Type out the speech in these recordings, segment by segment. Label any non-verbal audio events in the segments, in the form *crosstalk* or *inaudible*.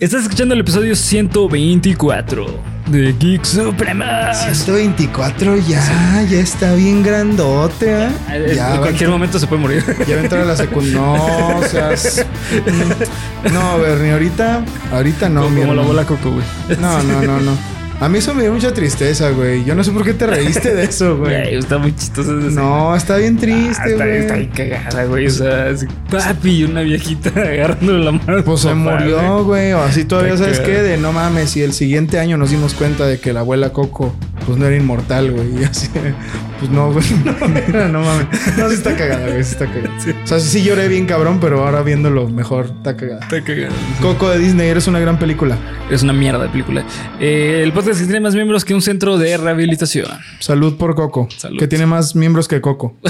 Estás escuchando el episodio 124 de Geek Suprema. 124 ya, ya está bien grandote. ¿eh? Ya en cualquier momento se puede morir. Ya va a entrar a la secundaria. No, *laughs* o sea. No, Bernie, ahorita, ahorita no. Como, como la bola coco, güey. No, no, no, no. A mí eso me dio mucha tristeza, güey. Yo no sé por qué te reíste de eso, *laughs* güey. está muy chistoso. No, está bien triste, güey. está, bien cagada, güey. O sea, papi y una viejita *laughs* agarrándole la mano. Pues se murió, güey. O así todavía, ¿sabes qué? De no mames. Y el siguiente año nos dimos cuenta de que la abuela Coco, pues no era inmortal, güey. Y así, *laughs* pues no, güey. No, mames. No, sí está cagada, güey. Sí está cagada. O sea, sí lloré bien cabrón, pero ahora viéndolo mejor, está cagada. Está cagada. Coco de Disney, eres una gran película. Es una mierda de película. Eh, el podcast que tiene más miembros que un centro de rehabilitación. Salud por Coco. Que tiene más miembros que Coco. *laughs*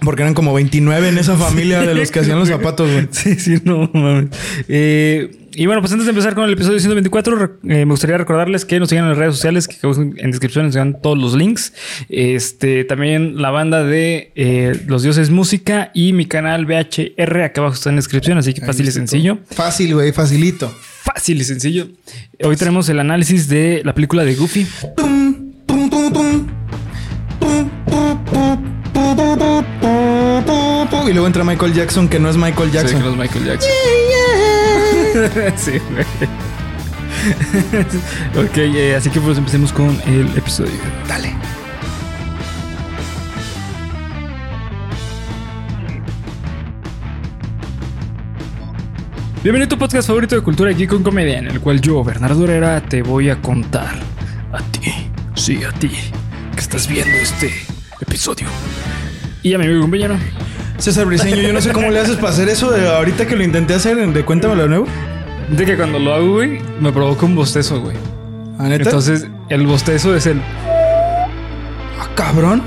Porque eran como 29 en esa familia de los que hacían los zapatos, güey. Sí, sí, no mames. Eh, y bueno, pues antes de empezar con el episodio 124, eh, me gustaría recordarles que nos sigan en las redes sociales, que en descripción nos sigan todos los links. Este, también la banda de eh, Los Dioses Música y mi canal VHR, acá abajo está en descripción, así que fácil y sencillo. Fácil, güey, facilito. Fácil y sencillo. Hoy tenemos el análisis de la película de Goofy. Y luego entra Michael Jackson, que no es Michael Jackson. Sí, que no es Michael Jackson. *laughs* sí, *laughs* ok, eh, así que pues empecemos con el episodio. Dale. Bienvenido a tu podcast favorito de cultura aquí con comedia, en el cual yo, Bernardo Herrera, te voy a contar a ti, sí, a ti, que estás viendo este episodio. Y a mi amigo compañero. César Briseño, yo no sé cómo le haces para hacer eso de ahorita que lo intenté hacer de Cuéntamelo de nuevo. De que cuando lo hago, güey, me provoca un bostezo, güey. ¿Ah, neta? Entonces, el bostezo es el. ¡Ah, cabrón!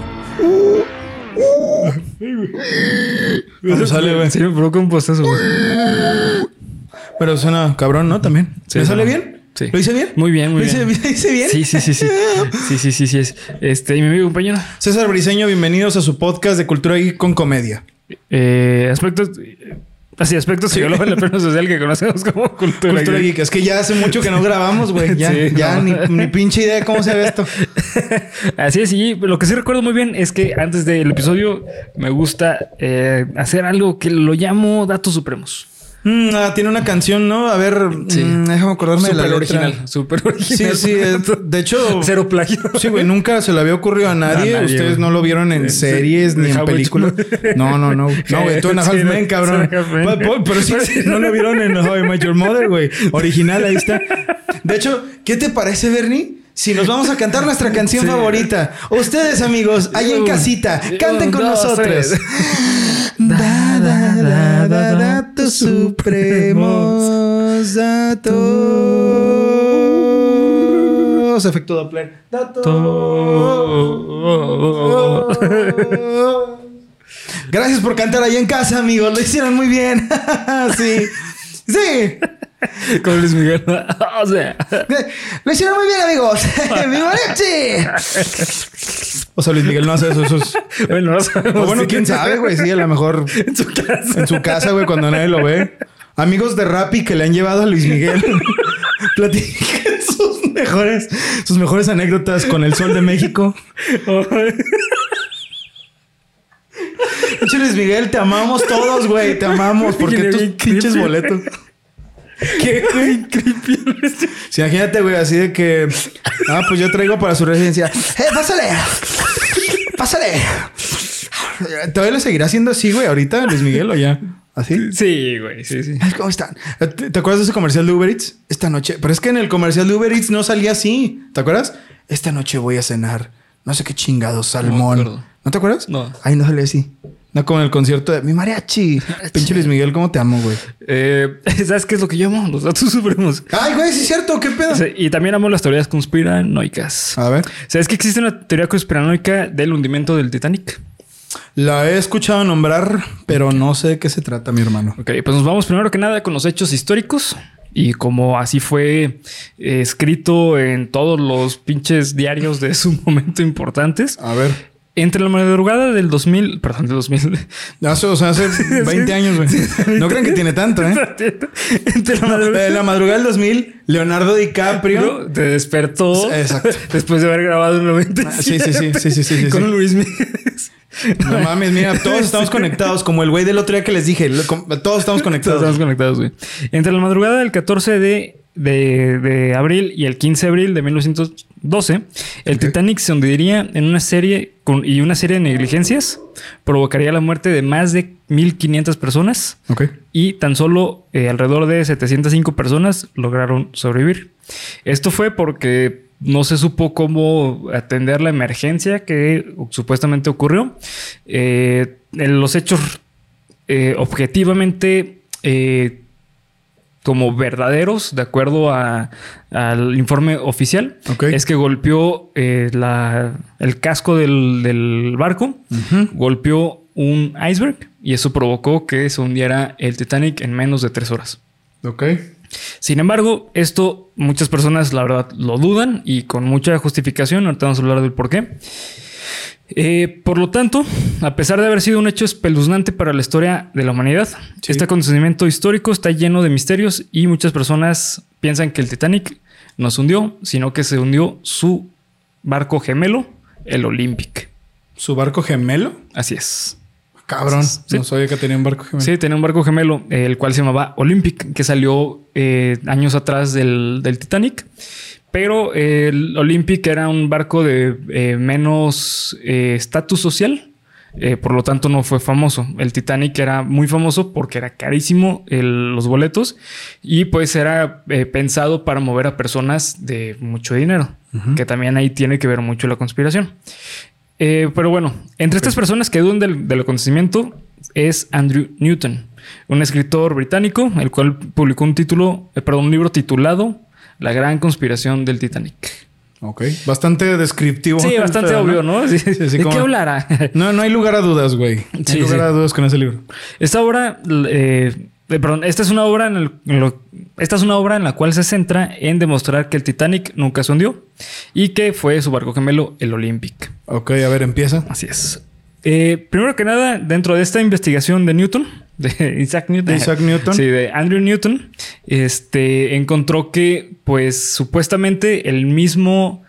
¿Cómo sale, güey? Sí, me provoca un bostezo, güey. Pero suena cabrón, ¿no? También. Sí, ¿Me sale no. bien? Sí. ¿Lo hice bien? Muy bien, muy ¿Lo hice, bien. ¿lo hice bien? Sí, sí, sí, sí. Sí, sí, sí, sí es. Este, y mi amigo compañero. César Briseño, bienvenidos a su podcast de Cultura Geek con Comedia. Eh, aspectos. Así, aspectos psicólogos en la plena social que conocemos como *laughs* cultura. Cultura geek. Geek. Es que ya hace mucho que no grabamos, güey. *laughs* Ya, Sí, ya no. ni, ni pinche idea de cómo se ve esto. *laughs* Así es, y lo que sí recuerdo muy bien es que antes del episodio me gusta eh, hacer algo que lo llamo datos supremos. Mm, ah, tiene una canción, ¿no? A ver, Sí. mm, déjame acordarme de la letra. original, súper Sí, original. sí. eh, *laughs* de hecho, Cero plagio. sí, güey, nunca se le había ocurrido a nadie. A nadie, Ustedes güey. no lo vieron en Sí, series sí. ni en películas. *laughs* No, no, no. No, güey, tú en Half *laughs* Sí, Men, cabrón. sí. Pero, pero- sí, no lo vieron en How I Met Your Mother, güey. Original, ahí está. De hecho, ¿qué te parece, Bernie? Si nos vamos a cantar nuestra canción Sí. favorita. Ustedes, amigos, ahí en casita, canten con nosotros. Da, da, da, da, datos supremos, datos. Efecto Doppler. Datos. Gracias por cantar ahí en casa, amigos. Lo hicieron muy bien. *laughs* sí. Sí. Con Luis Miguel. *laughs* o sea. Lo hicieron muy bien, amigos. *laughs* ¡Mi mariachi! O sea, Luis Miguel no hace eso. eso es- *laughs* Bueno, no sabemos. O bueno, quién sabe, güey. Sí, a lo mejor En su casa. en su casa, güey, cuando nadie lo ve. Amigos de Rappi que le han llevado a Luis Miguel. *laughs* Platiquen sus mejores, sus mejores anécdotas con el sol de México. Luis Miguel, te amamos todos, güey. Te amamos. Porque tus pinches boletos. Qué güey, creepy. Sí, imagínate, güey, así de que. Ah, pues yo traigo para su residencia. ¡Eh, pásale! ¡Pásale! ¿Todavía lo seguirá haciendo así, güey, ahorita, Luis Miguel, o ya? ¿Así? Sí, güey, sí, sí. ¿Cómo están? ¿Te, te acuerdas de ese comercial de Uber Eats? Esta noche. Pero es que en el comercial de Uber Eats no salía así. ¿Te acuerdas? Esta noche voy a cenar. No sé qué chingados, salmón. acuerdo. ¿No te acuerdas? No. Ay, no salía así. No como en el concierto de mi mariachi. Pinche Luis Miguel, ¿cómo te amo, güey? Eh, *laughs* ¿Sabes qué es lo que yo amo? Los datos supremos. Ay, güey, sí es cierto. ¿Qué pedo? Y también amo las teorías conspiranoicas. A ver. ¿Sabes que existe una teoría conspiranoica del hundimiento del Titanic? La he escuchado nombrar, pero no sé de qué se trata, mi hermano. Ok, pues nos vamos primero que nada con los hechos históricos. Y como así fue eh, escrito en todos los pinches diarios de su *laughs* momento importantes, A ver. Entre la madrugada del 2000, perdón, del 2000. Hace, o sea, hace *laughs* 20 años, güey. No crean que tiene tanto, ¿eh? *laughs* Entre la madrugada, la madrugada del 2000, Leonardo DiCaprio te despertó. Exacto. *laughs* Después de haber grabado el 90. Sí, sí, sí, sí, sí, sí, Con Luis Miguel. No mames, mira, todos estamos conectados, como el güey del otro día que les dije, todos estamos conectados. Todos estamos conectados, güey. Entre la madrugada del 14 de de, de, abril y el 15 de abril de 1912, el Titanic se hundiría en una serie con, y una serie de negligencias provocaría la muerte de más de 1.500 personas y tan solo eh, alrededor de 705 personas lograron sobrevivir. Esto fue porque no se supo cómo atender la emergencia que supuestamente ocurrió. Eh, los hechos eh, objetivamente como verdaderos, de acuerdo al informe oficial, es que golpeó eh, el casco del, barco, golpeó un iceberg y eso provocó que se hundiera el Titanic en menos de tres horas. Ok. Sin embargo, esto muchas personas la verdad lo dudan y con mucha justificación, ahorita vamos a hablar del por qué. Eh, por lo tanto, a pesar de haber sido un hecho espeluznante para la historia de la humanidad, este acontecimiento histórico está lleno de misterios y muchas personas piensan que el Titanic no se hundió, sino que se hundió su barco gemelo, el Olympic. ¿Su barco gemelo? Así es. Cabrón, no sabía que tenía un barco gemelo. Sí, tenía un barco gemelo, el cual se llamaba Olympic, que salió eh, años atrás del, del Titanic. Pero el Olympic era un barco de eh, menos eh, estatus social. Eh, por lo tanto, no fue famoso. El Titanic era muy famoso porque era carísimo los boletos y pues era pensado para mover a personas de mucho dinero, que también ahí tiene que ver mucho la conspiración. pero bueno, entre estas personas que dudan del, del acontecimiento es Andrew Newton, un escritor británico, el cual publicó un título, perdón, un libro titulado la gran conspiración del Titanic. Ok. Bastante descriptivo. Sí, bastante *laughs* obvio, ¿no? Sí, sí, ¿De qué hablará? no, no hay lugar a dudas, güey. No hay lugar a dudas con ese libro. Esta obra, eh, eh, perdón, esta es una obra en, el, esta es una obra en la cual se centra en demostrar que el Titanic nunca se hundió y que fue su barco gemelo, el Olympic. Ok, a ver, empieza. Así es. Eh, primero que nada, dentro de esta investigación de Newton, de *laughs* Isaac Newton. De Isaac Newton. Sí, de Andrew Newton. Este encontró que, pues, supuestamente el mismo.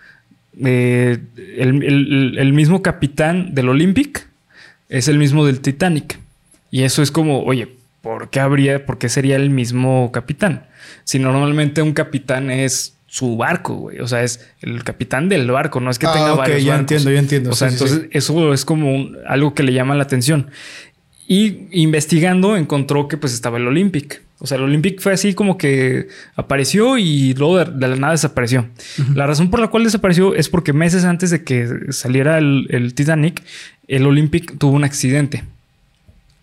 Eh, el, mismo capitán del Olympic es el mismo del Titanic. Y eso es como, oye, ¿por qué habría, por qué sería el mismo capitán? Si normalmente un capitán es su barco, güey. O sea, es el capitán del barco, no es que ah, tenga varios ya entiendo, ya entiendo. O sea, entonces eso es como algo que le llama la atención. Y investigando encontró que pues estaba el Olympic. O sea, el Olympic fue así como que apareció y luego de, la nada desapareció. La razón por la cual desapareció es porque meses antes de que saliera el, Titanic, el Olympic tuvo un accidente.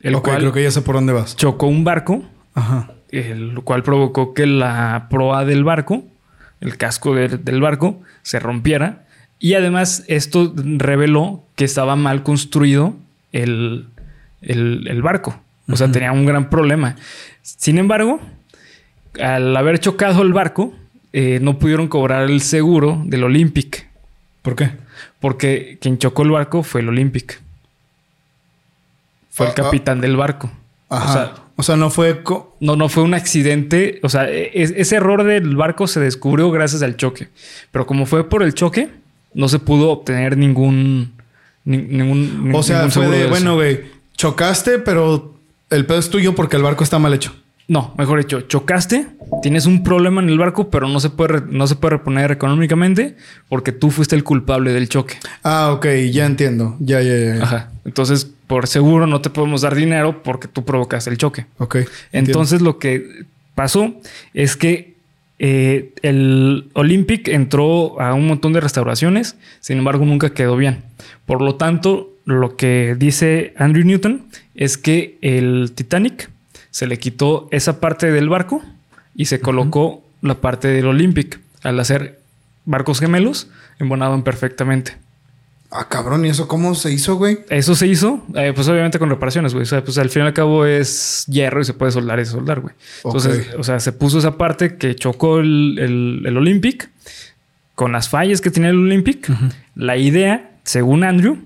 El cual creo que ya sé por dónde vas. Chocó un barco, Ajá. el cual provocó que la proa del barco, el casco del barco, se rompiera. Y además esto reveló que estaba mal construido el, el, barco. O sea, tenía un gran problema. Sin embargo, al haber chocado el barco, eh, no pudieron cobrar el seguro del Olympic. ¿Por qué? Porque quien chocó el barco fue el Olympic. Fue el ah, ah. capitán del barco. Ajá. O sea, no fue... No, no fue un accidente. O sea, e, ese error del barco se descubrió gracias al choque. Pero como fue por el choque, no se pudo obtener ningún... ningún o sea, fue de, bueno, güey chocaste, pero el pedo es tuyo porque el barco está mal hecho. No, mejor dicho, chocaste, tienes un problema en el barco, pero no se puede, no se puede reponer económicamente porque tú fuiste el culpable del choque. Ah, ok, ya entiendo. Ya, ya, ya. Ajá. Entonces, por seguro no te podemos dar dinero porque tú provocaste el choque. Ok. Entonces, lo que pasó es que eh, el Olympic entró a un montón de restauraciones, sin embargo, nunca quedó bien. Por lo tanto, lo que dice Andrew Newton es que el Titanic se le quitó esa parte del barco y se colocó la parte del Olympic. Al hacer barcos gemelos, embonaban perfectamente. Ah, cabrón, ¿y eso cómo se hizo, güey? Eso se hizo, eh, pues obviamente con reparaciones, güey. O sea, pues al fin y al cabo es hierro y se puede soldar y soldar, güey. Entonces, o sea, se puso esa parte que chocó el, el, Olympic con las fallas que tenía el Olympic. La idea, según Andrew,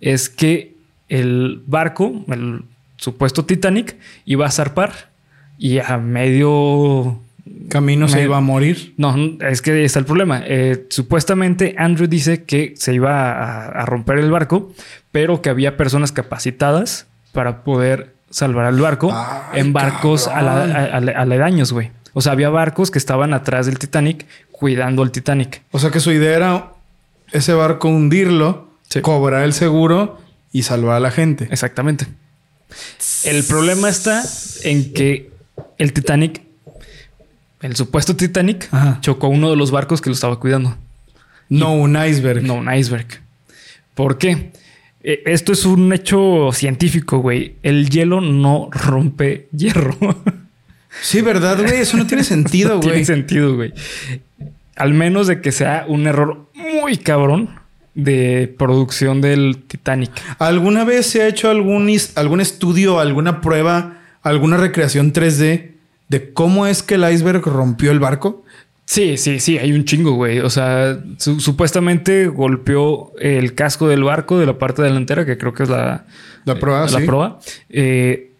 es que el barco, el supuesto Titanic, iba a zarpar y a medio camino se iba a morir. No, es que está el problema. Eh, supuestamente Andrew dice que se iba a, romper el barco, pero que había personas capacitadas para poder salvar al barco en barcos aledaños, güey. O sea, había barcos que estaban atrás del Titanic cuidando al Titanic. O sea que su idea era ese barco hundirlo, cobrar el seguro y salvar a la gente. Exactamente. El problema está en que el Titanic, el supuesto Titanic, chocó uno de los barcos que lo estaba cuidando. No un iceberg. No un iceberg. ¿Por qué? E, esto es un hecho científico, güey. El hielo no rompe hierro. *laughs* Sí, ¿verdad, güey? Eso no tiene *laughs* sentido, güey. tiene sentido, güey. Al menos de que sea un error muy cabrón de producción del Titanic. ¿Alguna vez se ha hecho algún, algún estudio, alguna prueba, alguna recreación 3D de cómo es que el iceberg rompió el barco? Sí, sí, sí, hay un chingo, güey. O sea, supuestamente golpeó el casco del barco de la parte delantera, que creo que es la, la proa. la proa. Eh,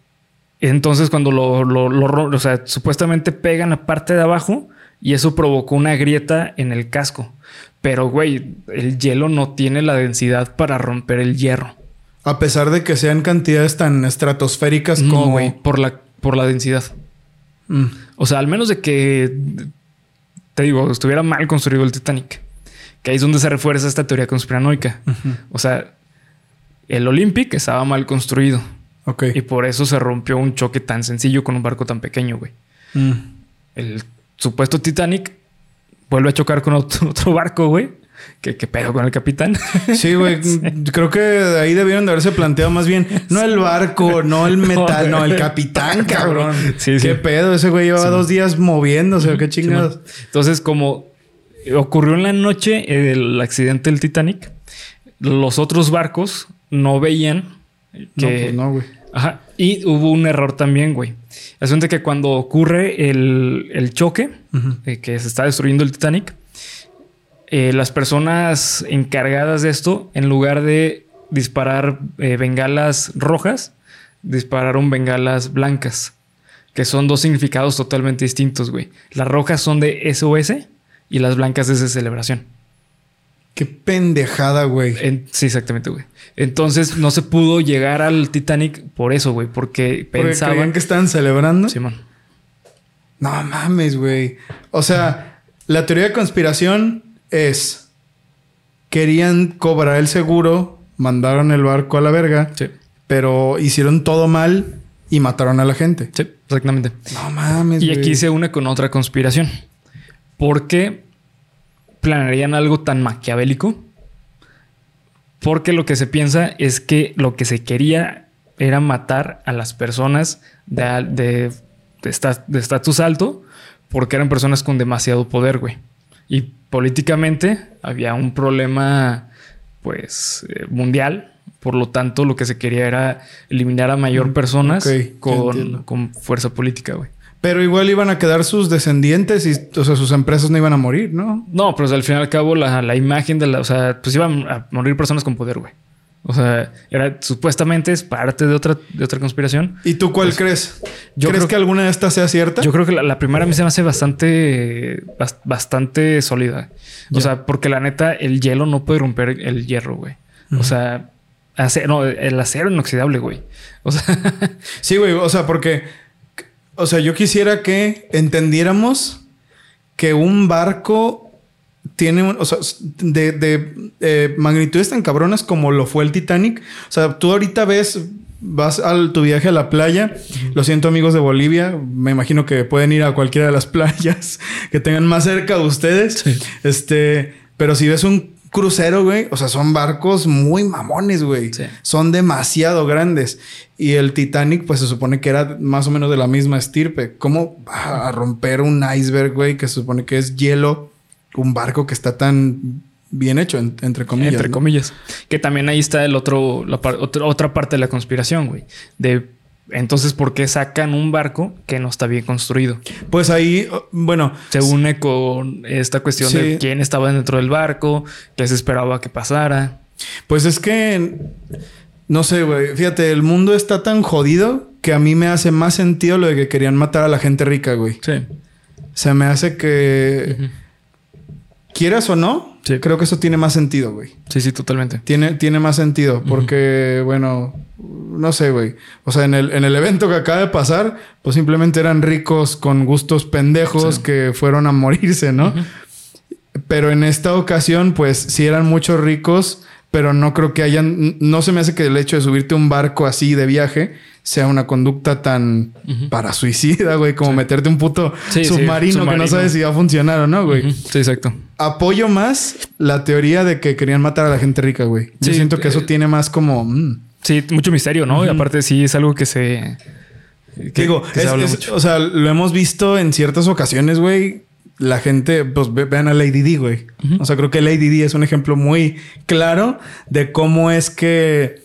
entonces, cuando lo, lo, lo, o sea, supuestamente pegan la parte de abajo y eso provocó una grieta en el casco. Pero, güey, el hielo no tiene la densidad para romper el hierro. A pesar de que sean cantidades tan estratosféricas como... güey, por la, por la densidad. Mm. O sea, al menos de que, te digo, estuviera mal construido el Titanic. Que ahí es donde se refuerza esta teoría conspiranoica. O sea, el Olympic estaba mal construido. Ok. Y por eso se rompió un choque tan sencillo con un barco tan pequeño, güey. Mm. El supuesto Titanic vuelve a chocar con *laughs* otro, barco, güey. ¿Qué, pedo con el capitán? *laughs* Sí, güey. *laughs* Creo que ahí debieron de haberse planteado más bien, no el barco, no el *laughs* metal, no, el capitán, cabrón. Sí, ¿Qué pedo? Ese güey llevaba dos días moviéndose, qué chingados. Entonces, como ocurrió en la noche el accidente del Titanic, los otros barcos no veían que... No, pues no, güey. Ajá. Y hubo un error también, güey. Asunto que cuando ocurre el, choque, eh, que se está destruyendo el Titanic, eh, las personas encargadas de esto, en lugar de disparar eh, bengalas rojas, dispararon bengalas blancas, que son dos significados totalmente distintos, güey. Las rojas son de SOS y las blancas es de celebración. Qué pendejada, güey. sí, exactamente, güey. Entonces no se pudo llegar al Titanic por eso, güey, porque, pensaban que estaban celebrando. Simón. No mames, güey. O sea, la teoría de conspiración es querían cobrar el seguro, mandaron el barco a la verga, sí. pero hicieron todo mal y mataron a la gente. Sí, exactamente. No mames. Y aquí se une con otra conspiración. Porque planearían algo tan maquiavélico? Porque lo que se piensa es que lo que se quería era matar a las personas de estatus alto porque eran personas con demasiado poder, güey. Y políticamente había un problema, pues, eh, mundial. Por lo tanto, lo que se quería era eliminar a mayor personas con, con fuerza política, güey. Pero igual iban a quedar sus descendientes y, o sea, sus empresas no iban a morir, ¿no? No, pero al fin y al cabo la, imagen de la, o sea, pues iban a morir personas con poder, güey. O sea, era supuestamente es parte de otra, de otra conspiración. ¿Y tú cuál pues, crees? Yo ¿Crees que alguna de estas sea cierta? Yo creo que la, primera a mí se me hace bastante, bastante sólida. O sea, porque la neta, el hielo no puede romper el hierro, güey. O sea, no, el acero inoxidable, güey. O sea, *laughs* sí, güey. O sea, porque o sea, yo quisiera que entendiéramos que un barco tiene, o sea, de, de eh, magnitudes tan cabronas como lo fue el Titanic. O sea, tú ahorita ves, vas a tu viaje a la playa. Lo siento, amigos de Bolivia. Me imagino que pueden ir a cualquiera de las *laughs* playas que tengan más cerca de ustedes. Este, pero si ves un crucero, güey. O sea, son barcos muy mamones, güey. Son demasiado grandes. Y el Titanic, pues se supone que era más o menos de la misma estirpe. ¿Cómo va a romper un iceberg, güey? Que se supone que es hielo. Un barco que está tan bien hecho, entre comillas. Entre comillas. Que también ahí está el otro, la otra parte de la conspiración, güey. De entonces, ¿por qué sacan un barco que no está bien construido? Pues ahí, bueno. Se une con esta cuestión de quién estaba dentro del barco, qué se esperaba que pasara. Pues es que. No sé, güey. Fíjate, el mundo está tan jodido que a mí me hace más sentido lo de que querían matar a la gente rica, güey. Sí. O sea, me hace que. Quieras o no, Sí. creo que eso tiene más sentido, güey. Sí, sí, totalmente. Tiene, tiene más sentido porque, bueno, no sé, güey. O sea, en el, en el evento que acaba de pasar, pues simplemente eran ricos con gustos pendejos Sí. que fueron a morirse, ¿no? Pero en esta ocasión, pues sí eran muchos ricos, pero no creo que hayan. No se me hace que el hecho de subirte a un barco así de viaje sea una conducta tan para suicida, güey, como meterte un puto Sí, sí, submarino, que no sabes si va a funcionar o no, güey. Sí, exacto. Apoyo más la teoría de que querían matar a la gente rica, güey. Yo siento que eso eh, tiene más como. mm. Sí, mucho misterio, ¿no? Y aparte sí es algo que se... que- Digo, que se es- mucho. o sea, lo hemos visto en ciertas ocasiones, güey. La gente, pues ve- vean a Lady D, güey. O sea, creo que Lady D es un ejemplo muy claro de cómo es que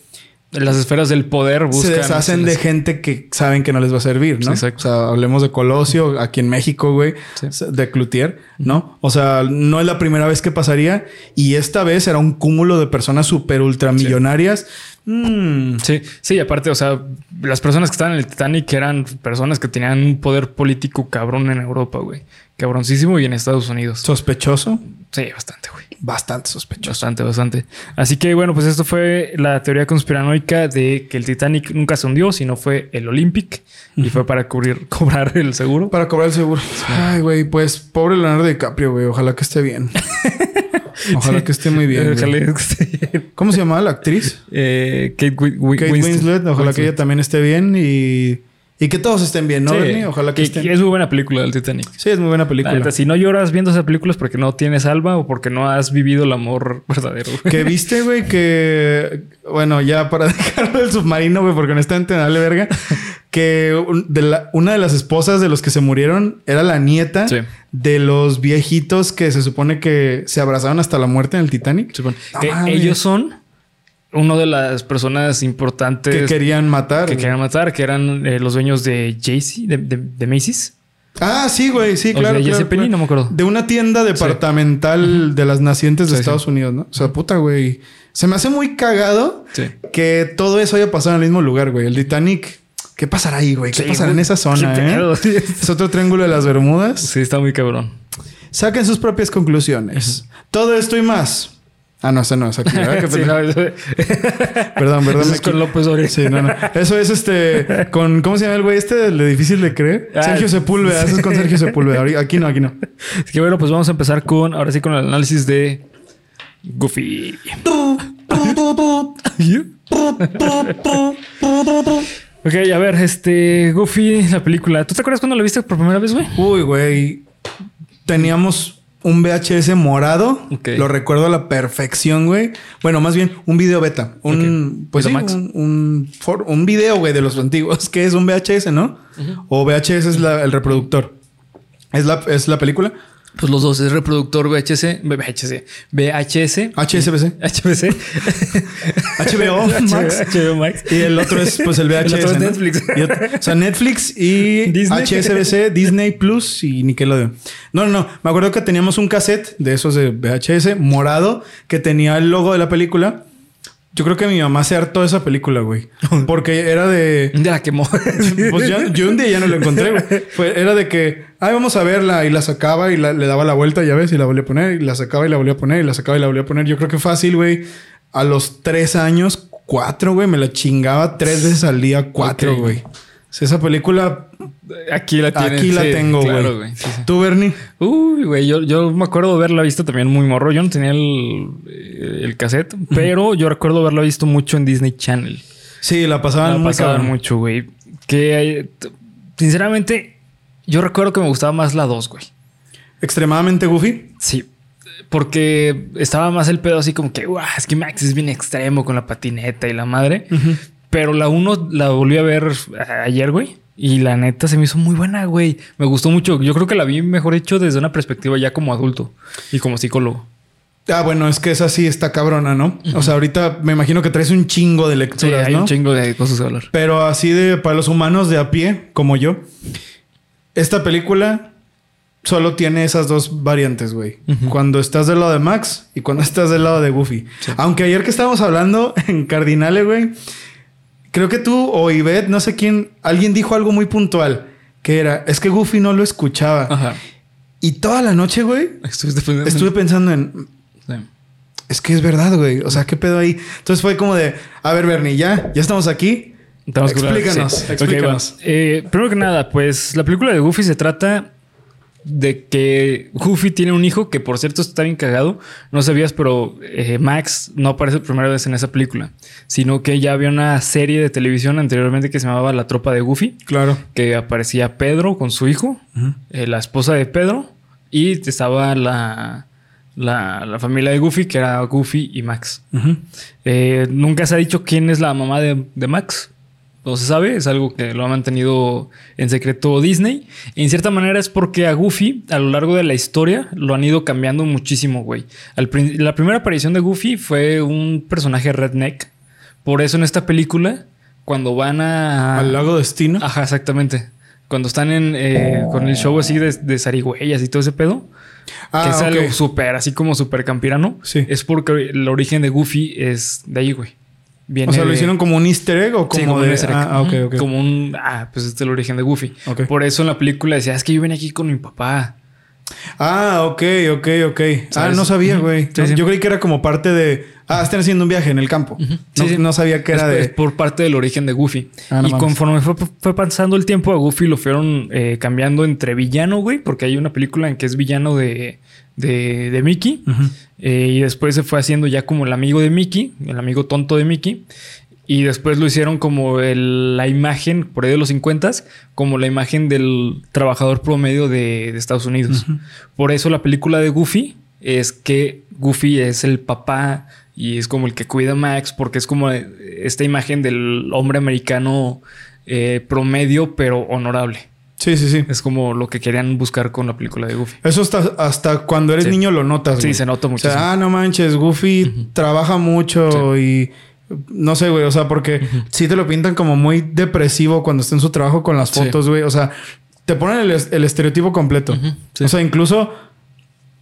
Las esferas del poder buscan... se deshacen de gente que saben que no les va a servir, ¿no? Sí, exacto. O sea, hablemos de Colosio, aquí en México, güey, Sí. de Cloutier, ¿no? O sea, no es la primera vez que pasaría y esta vez era un cúmulo de personas súper ultramillonarias. Mm, Sí, sí, aparte, o sea, las personas que estaban en el Titanic eran personas que tenían un poder político cabrón en Europa, güey. Cabroncísimo y en Estados Unidos. sospechoso, Sí, bastante, güey. bastante sospechoso. Bastante, bastante. Así que bueno, pues esto fue la teoría conspiranoica de que el Titanic nunca se hundió, sino fue el Olympic y fue para cubrir, *laughs* cobrar el seguro. Para cobrar el seguro. Ay, güey, pues pobre Leonardo DiCaprio, güey. Ojalá que esté bien. *laughs* Ojalá que esté muy bien. güey. Ojalá que esté bien. *laughs* ¿Cómo se llamaba la actriz? Eh, Kate, Kate Winslet. Winslet. Ojalá que ella también esté bien y, y que todos estén bien, ¿no, Sí, Bernie? Ojalá que, estén. Es muy buena película del Titanic. Sí, es muy buena La película. neta, si no lloras viendo esa película es porque no tienes alma o porque no has vivido el amor *laughs* verdadero. Que viste, güey, que... Bueno, ya para *laughs* dejarlo del submarino, güey, porque honestamente dale verga. *laughs* Que un- de la- una de las esposas de los que se murieron era la nieta Sí. de los viejitos que se supone que se abrazaron hasta la muerte en el Titanic. No que ellos son una de las personas importantes Que querían matar. que querían matar, que eran eh, los dueños de de, de, de Macy's. Ah, sí, güey, sí, O claro. claro, Penny, no me acuerdo. De una tienda departamental de las nacientes de Sí, sí. Estados Unidos, ¿no? O sea, puta, güey. Se me hace muy cagado que todo eso haya pasado en el mismo lugar, güey. El Titanic. ¿Qué pasará ahí, güey? ¿Qué pasará güey. en esa zona, ¿Qué eh? Es otro triángulo de las Bermudas. Sí, está muy cabrón. Saquen sus propias conclusiones. Todo esto y más. Ah, no, ese no es aquí. ¿verdad? Qué Sí, pena. no, eso- Perdón, perdón. eso es con equi- López Obrador. Sí, no, no. Eso es este con ¿cómo se llama el güey este? El de difícil de creer. Ah, Sergio Sepúlveda. Eso es con Sergio Sepúlveda. Aquí no, aquí no. Así que bueno, pues vamos a empezar con, ahora sí, con el análisis de Goofy. ok, a ver, este, Goofy, la película. ¿Tú te acuerdas cuando la viste por primera vez, güey? Uy, güey. Teníamos un VHS morado. Lo recuerdo a la perfección, güey. Bueno, más bien un video beta. Un, pues sí, un, un, for- un video, güey, de los antiguos. *laughs* Que es un VHS, ¿no? O VHS es la- el reproductor. ¿Es la, ¿Es la película? Pues los dos, es reproductor VHS, VHS, VHS, HSBC. HBC, HBO Max. HBO Max. Y el otro es pues el VHS. El otro es ¿no? Netflix. Y otro- o sea, Netflix y Disney. HSBC, Disney Plus y Nickelodeon. No, no, no. Me acuerdo que teníamos un cassette de esos de VHS morado que tenía el logo de la película. Yo creo que mi mamá se hartó de esa película, güey. Porque era de. *laughs* Día la quemó. *laughs* Pues ya- yo un día ya no lo encontré, güey. Fue- era de que, ay, vamos a verla y la sacaba y la- le daba la vuelta, ya ves, y la volvía a poner y la sacaba y la volvía a poner y la sacaba y la volvía a poner. Yo creo que fácil, güey. A los tres años, cuatro, güey, me la chingaba tres veces al día, cuatro, güey. Esa película, Aquí la tiene. aquí la sí, tengo, güey. claro, güey. Sí, sí. ¿Tú, Bernie? Uy, güey, yo, yo me acuerdo de haberla visto también muy morro. Yo no tenía el, el cassette, pero yo recuerdo haberla visto mucho en Disney Channel. Sí, la pasaban La muy pasaban cabrón. mucho, güey. Que sinceramente, yo recuerdo que me gustaba más la 2, güey. Extremadamente goofy. Sí. Porque estaba más el pedo así como que, guau, es que Max es bien extremo con la patineta y la madre. Pero la 1 la volví a ver a- ayer, güey. Y la neta se me hizo muy buena, güey. Me gustó mucho. Yo creo que la vi mejor hecho desde una perspectiva ya como adulto y como psicólogo. Ah, bueno, es que esa sí está cabrona, ¿no? O sea, ahorita me imagino que traes un chingo de Sí, lecturas, hay ¿no? un chingo de cosas que hablar. Pero así de para los humanos de a pie, como yo, esta película solo tiene esas dos variantes, güey. Cuando estás del lado de Max y cuando *laughs* estás del lado de Goofy. Aunque ayer que estábamos hablando en Cardinale, güey, creo que tú o Ivette, no sé quién, alguien dijo algo muy puntual, que era, es que Goofy no lo escuchaba. Ajá. Y toda la noche, güey, estuve pensando en... Es que es verdad, güey. O sea, ¿qué pedo ahí? Entonces fue como de, a ver, Bernie, ya, ya estamos aquí. explícanos, explícanos. Eh, primero que nada, pues la película de Goofy se trata de que Goofy tiene un hijo que por cierto está bien cagado. No sabías, pero eh, Max no aparece por primera vez en esa película, sino que ya había una serie de televisión anteriormente que se llamaba La Tropa de Goofy. Claro. Que aparecía Pedro con su hijo, eh, la esposa de Pedro y estaba la, la, familia de Goofy, que era Goofy y Max. Eh, nunca se ha dicho quién es la mamá de, de Max no se sabe, es algo que lo ha mantenido en secreto Disney. en cierta manera es porque a Goofy, a lo largo de la historia, lo han ido cambiando muchísimo, güey. la primera aparición de Goofy fue un personaje redneck. Por eso en esta película, cuando van a... Al lago Destino. Ajá, exactamente. Cuando están en, eh, con el show así de, de zarigüeyas y todo ese pedo. Ah, que es algo súper, así como súper campirano. Sí. Es porque el origen de Goofy es de ahí, güey o sea, lo hicieron como un easter egg o como, de... Ah, Como un... Ah, pues este es el origen de Goofy. Por eso en la película decía, es que yo vine aquí con mi papá. Ah, ok, ok, ok. Ah, no sabía, güey. yo creí que era como parte de... Ah, están haciendo un viaje en el campo. no, sabía que era de... por parte del origen de Goofy. Ah, y conforme fue, pasando el tiempo a Goofy lo fueron eh, cambiando entre villano, güey. Porque hay una película en que es villano de de, Mickey. Eh, y después se fue haciendo ya como el amigo de Mickey, el amigo tonto de Mickey. Y después lo hicieron como la imagen, por ahí de los 50, como la imagen del trabajador promedio de, Estados Unidos. Por eso la película de Goofy es que Goofy es el papá y es como el que cuida a Max, porque es como esta imagen del hombre americano eh, promedio, pero honorable. Sí, sí, sí. Es como lo que querían buscar con la película de Goofy. Eso hasta, hasta cuando eres niño lo notas. Sí, se nota mucho. O sea, ah, no manches, Goofy trabaja mucho y no sé, güey. O sea, porque sí te lo pintan como muy depresivo cuando está en su trabajo con las fotos, güey. O sea, te ponen el, estereotipo completo. O sea, incluso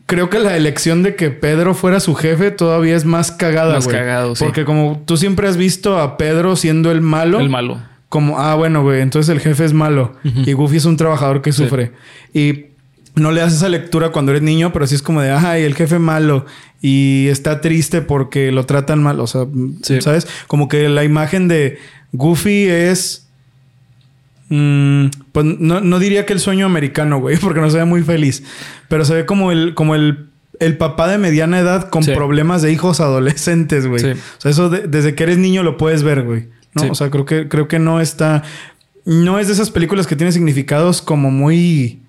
creo que la elección de que Pedro fuera su jefe todavía es más cagada, güey. Más cagado, sí. Porque como tú siempre has visto a Pedro siendo el malo. El malo como, ah, bueno, güey, entonces el jefe es malo y Goofy es un trabajador que sufre. Y no le das esa lectura cuando eres niño, pero sí es como de, ay, el jefe malo y está triste porque lo tratan mal. O sea, ¿sabes? Como que la imagen de Goofy es. Mm, pues no, diría que el sueño americano, güey, *laughs* porque no se ve muy feliz, pero se ve como el, como el, el papá de mediana edad con problemas de hijos adolescentes, güey. O sea, eso desde que eres niño lo puedes ver, güey. ¿no? O sea, creo que, creo que no está. No es de esas películas que tienen significados como muy.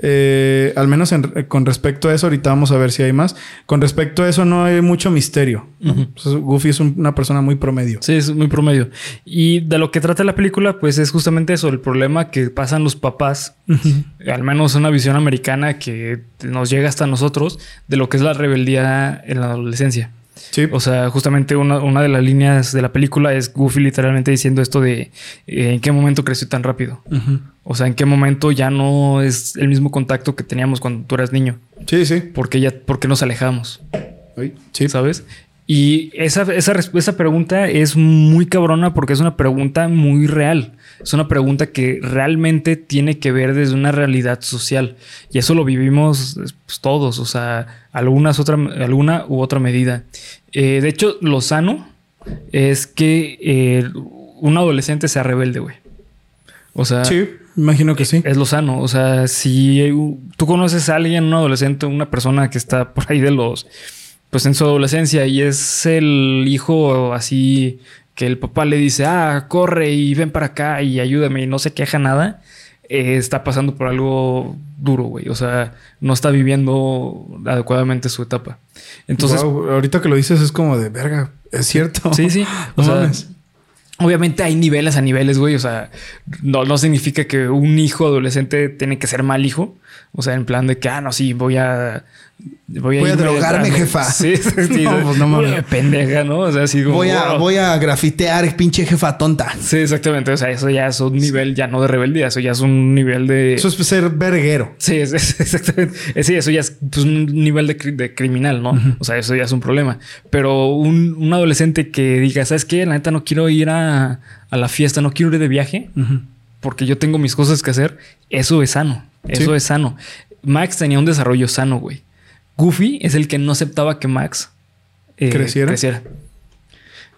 Eh, al menos con respecto a eso, ahorita vamos a ver si hay más. Con respecto a eso, no hay mucho misterio. Goofy es una persona muy promedio. Sí, es muy promedio. Y de lo que trata la película, pues es justamente eso: el problema que pasan los papás, al menos una visión americana que nos llega hasta nosotros, de lo que es la rebeldía en la adolescencia. Sí. O sea, justamente una, de las líneas de la película es Goofy literalmente diciendo esto de eh, en qué momento creció tan rápido. O sea, en qué momento ya no es el mismo contacto que teníamos cuando tú eras niño. Sí, sí. Porque ya, porque nos alejamos. sí. ¿Sabes? Y esa, esa, esa pregunta es muy cabrona porque es una pregunta muy real. Es una pregunta que realmente tiene que ver desde una realidad social. Y eso lo vivimos pues, todos, o sea, algunas otra, alguna u otra medida. Eh, de hecho, lo sano es que eh, un adolescente sea rebelde, güey. O sea, sí, imagino que sí. Es lo sano. O sea, si tú conoces a alguien, un adolescente, una persona que está por ahí de los pues en su adolescencia y es el hijo así que el papá le dice, ah, corre y ven para acá y ayúdame y no se queja nada, eh, está pasando por algo duro, güey. O sea, no está viviendo adecuadamente su etapa. Entonces, ahorita que lo dices es como de verga, es cierto. Sí, sí. *laughs* O sea, obviamente hay niveles a niveles, güey. O sea, no, no significa que un hijo adolescente tiene que ser mal hijo. O sea, en plan de que, ah, no, sí, voy a Voy a, drogarme, jefa. Sí, sí, *laughs* no, pues no mames. Pendeja, ¿no? O sea, así como. Voy a, voy a grafitear, pinche jefa tonta. Sí, exactamente. O sea, eso ya es un nivel ya no de rebeldía, eso ya es un nivel de. Eso es ser verguero. Sí, es, *laughs* exactamente. Sí, eso ya es pues, un nivel de, criminal, ¿no? O sea, eso ya es un problema. Pero un, adolescente que diga, ¿sabes qué? La neta no quiero ir a, la fiesta, no quiero ir de viaje porque yo tengo mis cosas que hacer, eso es sano. Eso es sano. Max tenía un desarrollo sano, güey. Goofy es el que no aceptaba que Max eh, ¿Creciera?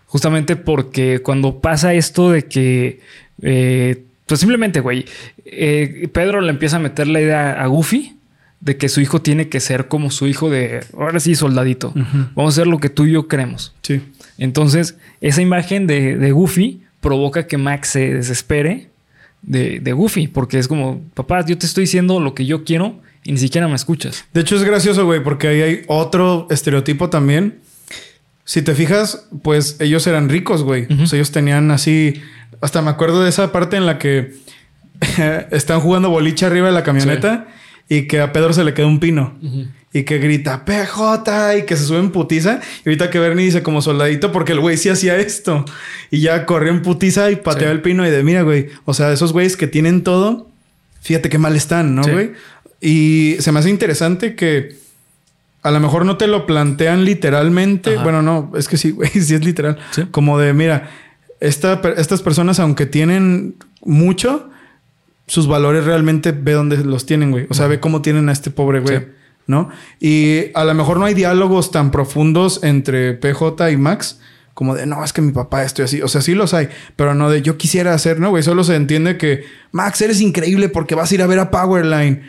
Justamente porque cuando pasa esto de que, eh, pues simplemente, güey, eh, Pedro le empieza a meter la idea a Goofy de que su hijo tiene que ser como su hijo de, ahora sí, soldadito. Vamos a hacer lo que tú y yo queremos. Sí. Entonces, esa imagen de, de Goofy provoca que Max se desespere de, de Goofy, porque es como, papá, yo te estoy diciendo lo que yo quiero y ni siquiera me escuchas. De hecho, es gracioso, güey, porque ahí hay otro estereotipo también. Si te fijas, pues ellos eran ricos, güey. O sea, ellos tenían así. Hasta me acuerdo de esa parte en la que *laughs* están jugando boliche arriba de la camioneta y que a Pedro se le queda un pino. Y que grita PJ y que se sube en putiza. Y ahorita que Bernie dice como soldadito porque el güey sí hacía esto. Y ya corrió en putiza y pateó el pino y de mira, güey. O sea, esos güeyes que tienen todo, fíjate qué mal están, ¿no, güey? Y se me hace interesante que a lo mejor no te lo plantean literalmente. Bueno, no, es que sí, *laughs* güey, sí es literal. Como de, mira, estas personas, aunque tienen mucho, sus valores realmente ve dónde los tienen, güey. O sea, ve cómo tienen a este pobre güey, ¿no? Y a lo mejor no hay diálogos tan profundos entre PJ y Max. Como de, no, es que mi papá estoy así. O sea, sí los hay, pero no de yo quisiera hacer, ¿no, güey? Solo se entiende que, Max, eres increíble porque vas a ir a ver a Powerline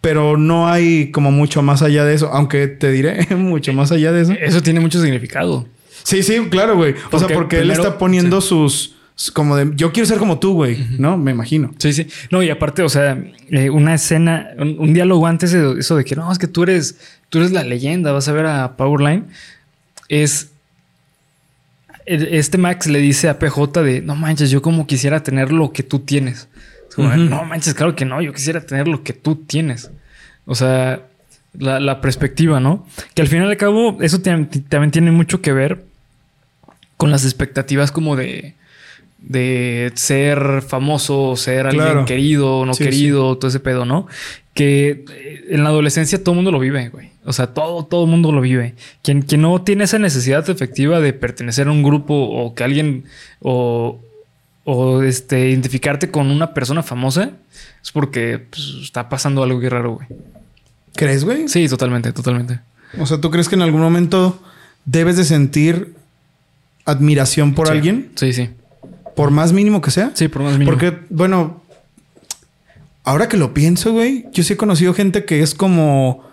pero no hay como mucho más allá de eso, aunque te diré *laughs* mucho más allá de eso. Eso tiene mucho significado. Sí, sí, claro, güey. O sea, porque él está poniendo sus como de yo quiero ser como tú, güey, ¿no? Me imagino. Sí, sí. No, y aparte, o sea, eh, una escena, un, diálogo antes de eso de que no, es que tú eres, tú eres la leyenda, vas a ver a Powerline. Es este Max le dice a PJ de no manches, yo como quisiera tener lo que tú tienes. No manches, claro que no. Yo quisiera tener lo que tú tienes. O sea, la, perspectiva, ¿no? Que al final y al cabo, eso también tiene mucho que ver con las expectativas como de, de ser famoso, ser alguien querido, no querido, todo ese pedo, ¿no? Que eh, en la adolescencia todo el mundo lo vive, güey. O sea, todo, todo el mundo lo vive. Quien, quien no tiene esa necesidad efectiva de pertenecer a un grupo o que alguien o, o este, identificarte con una persona famosa, es porque pues, está pasando algo que raro, güey. ¿Crees, güey? Sí, totalmente, totalmente. O sea, ¿tú crees que en algún momento debes de sentir admiración por alguien? Sí, sí. Por más mínimo que sea. Sí, por más mínimo. Porque, bueno, ahora que lo pienso, güey, yo sí he conocido gente que es como...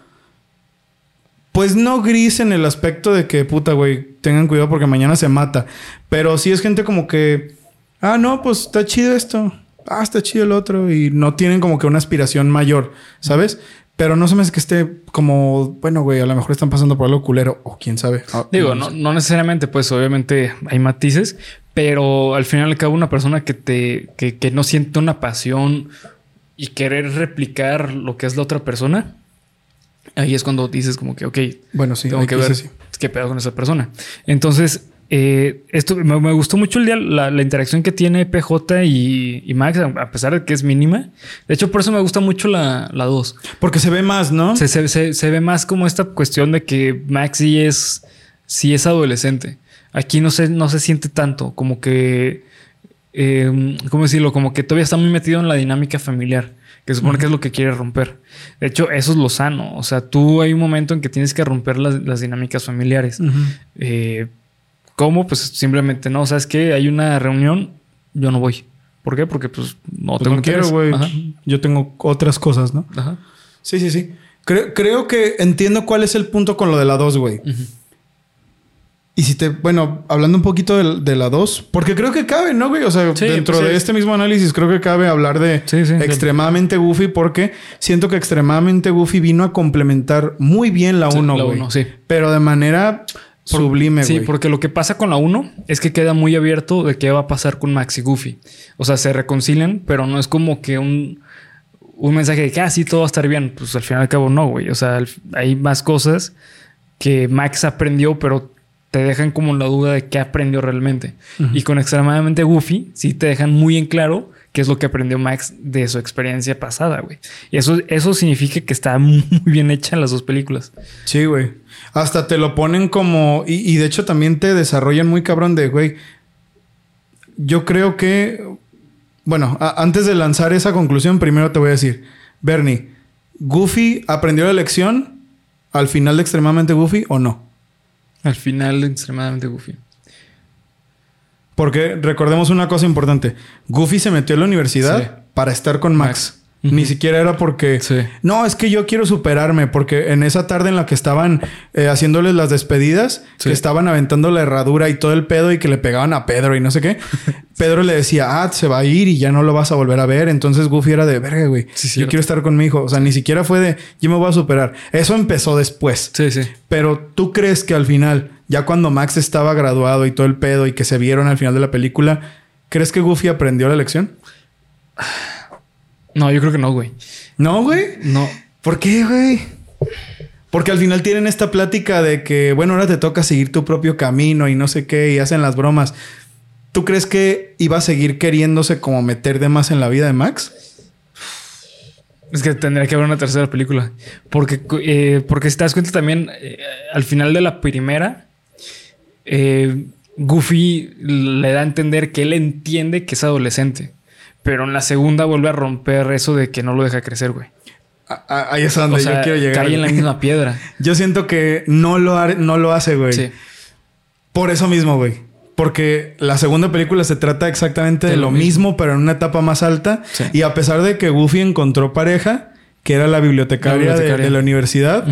Pues no gris en el aspecto de que, puta, güey, tengan cuidado porque mañana se mata. Pero sí es gente como que ah, no, pues está chido esto, ah, está chido el otro, y no tienen como que una aspiración mayor, ¿sabes? Pero no se me hace que esté como, bueno, güey, a lo mejor están pasando por algo culero, o quién sabe. Ah, Digo, no, no necesariamente, pues obviamente hay matices, pero al final le cabe una persona que te, que, que no siente una pasión y querer replicar lo que es la otra persona. Ahí es cuando dices como que, ok, bueno, sí, tengo que ver qué pedo con esa persona. Entonces, eh, esto me, gustó mucho el día, la, interacción que tiene PJ y, Max, a pesar de que es mínima. De hecho, por eso me gusta mucho la 2. Porque se ve más, ¿no? Se, se, ve más como esta cuestión de que Max sí es, sí es adolescente. Aquí no se, no se siente tanto, como que, eh, ¿cómo decirlo? Como que todavía está muy metido en la dinámica familiar que supone que es lo que quiere romper. De hecho, eso es lo sano. O sea, tú hay un momento en que tienes que romper las, dinámicas familiares. ¿Cómo? Pues simplemente no. ¿Sabes qué? Hay una reunión, yo no voy. ¿Por qué? Porque pues no pues tengo no quiero, güey. Yo tengo otras cosas, ¿no? Ajá. Sí, sí, sí. Creo, que entiendo cuál es el punto con lo de la 2, güey. Y si te, bueno, hablando un poquito de, la 2, porque creo que cabe, ¿no, güey? O sea, dentro de este mismo análisis, creo que cabe hablar de extremadamente Goofy, porque siento que extremadamente Goofy vino a complementar muy bien la 1, güey. Sí. Pero de manera Sublime, Sí, porque lo que pasa con la 1 es que queda muy abierto de qué va a pasar con Max y Goofy. O sea, se reconcilian, pero no es como que un, un mensaje de que, ah, sí, todo va a estar bien. Pues al final y al cabo no, güey. O sea, hay más cosas que Max aprendió, pero te dejan como la duda de qué aprendió realmente. Y con extremadamente Goofy, sí te dejan muy en claro qué es lo que aprendió Max de su experiencia pasada, güey. Y eso, eso significa que está muy bien hecha en las dos películas. Sí, güey. Hasta te lo ponen como... Y, y de hecho también te desarrollan muy cabrón de, güey. Yo creo que... Bueno, antes de lanzar esa conclusión, primero te voy a decir, Bernie, ¿Goofy aprendió la lección al final de Extremadamente Goofy o no? Al final, extremadamente Goofy. Porque recordemos una cosa importante. Goofy se metió a la universidad para estar con Max. Ni siquiera era porque... No, es que yo quiero superarme. Porque en esa tarde en la que estaban eh, haciéndoles las despedidas... Que estaban aventando la herradura y todo el pedo... Y que le pegaban a Pedro y no sé qué. *laughs* Pedro le decía... Ah, se va a ir y ya no lo vas a volver a ver. Entonces Goofy era de... Verga, güey. yo quiero estar con mi hijo. O sea, ni siquiera fue de... Yo me voy a superar. Eso empezó después. Sí, sí. Pero tú crees que al final... Ya cuando Max estaba graduado y todo el pedo... Y que se vieron al final de la película... ¿Crees que Goofy aprendió la lección? *sighs* No, yo creo que no, güey. ¿No, güey? No. ¿Por qué, güey? Porque al final tienen esta plática de que, bueno, ahora te toca seguir tu propio camino y no sé qué, y hacen las bromas. ¿Tú crees que iba a seguir queriéndose como meter de más en la vida de Max? Es que tendría que haber una tercera película. Porque, eh, porque si te das cuenta también, eh, al final de la primera, eh, Goofy le da a entender que él entiende que es adolescente. Pero en la segunda vuelve a romper eso de que no lo deja crecer, güey. Ahí es donde yo quiero llegar. Cae en la misma *laughs* piedra. yo siento que no lo, no lo hace, güey. Sí. Por eso mismo, güey. Porque la segunda película se trata exactamente de, lo mismo, pero en una etapa más alta. Y a pesar de que Goofy encontró pareja, que era la bibliotecaria, De, la universidad,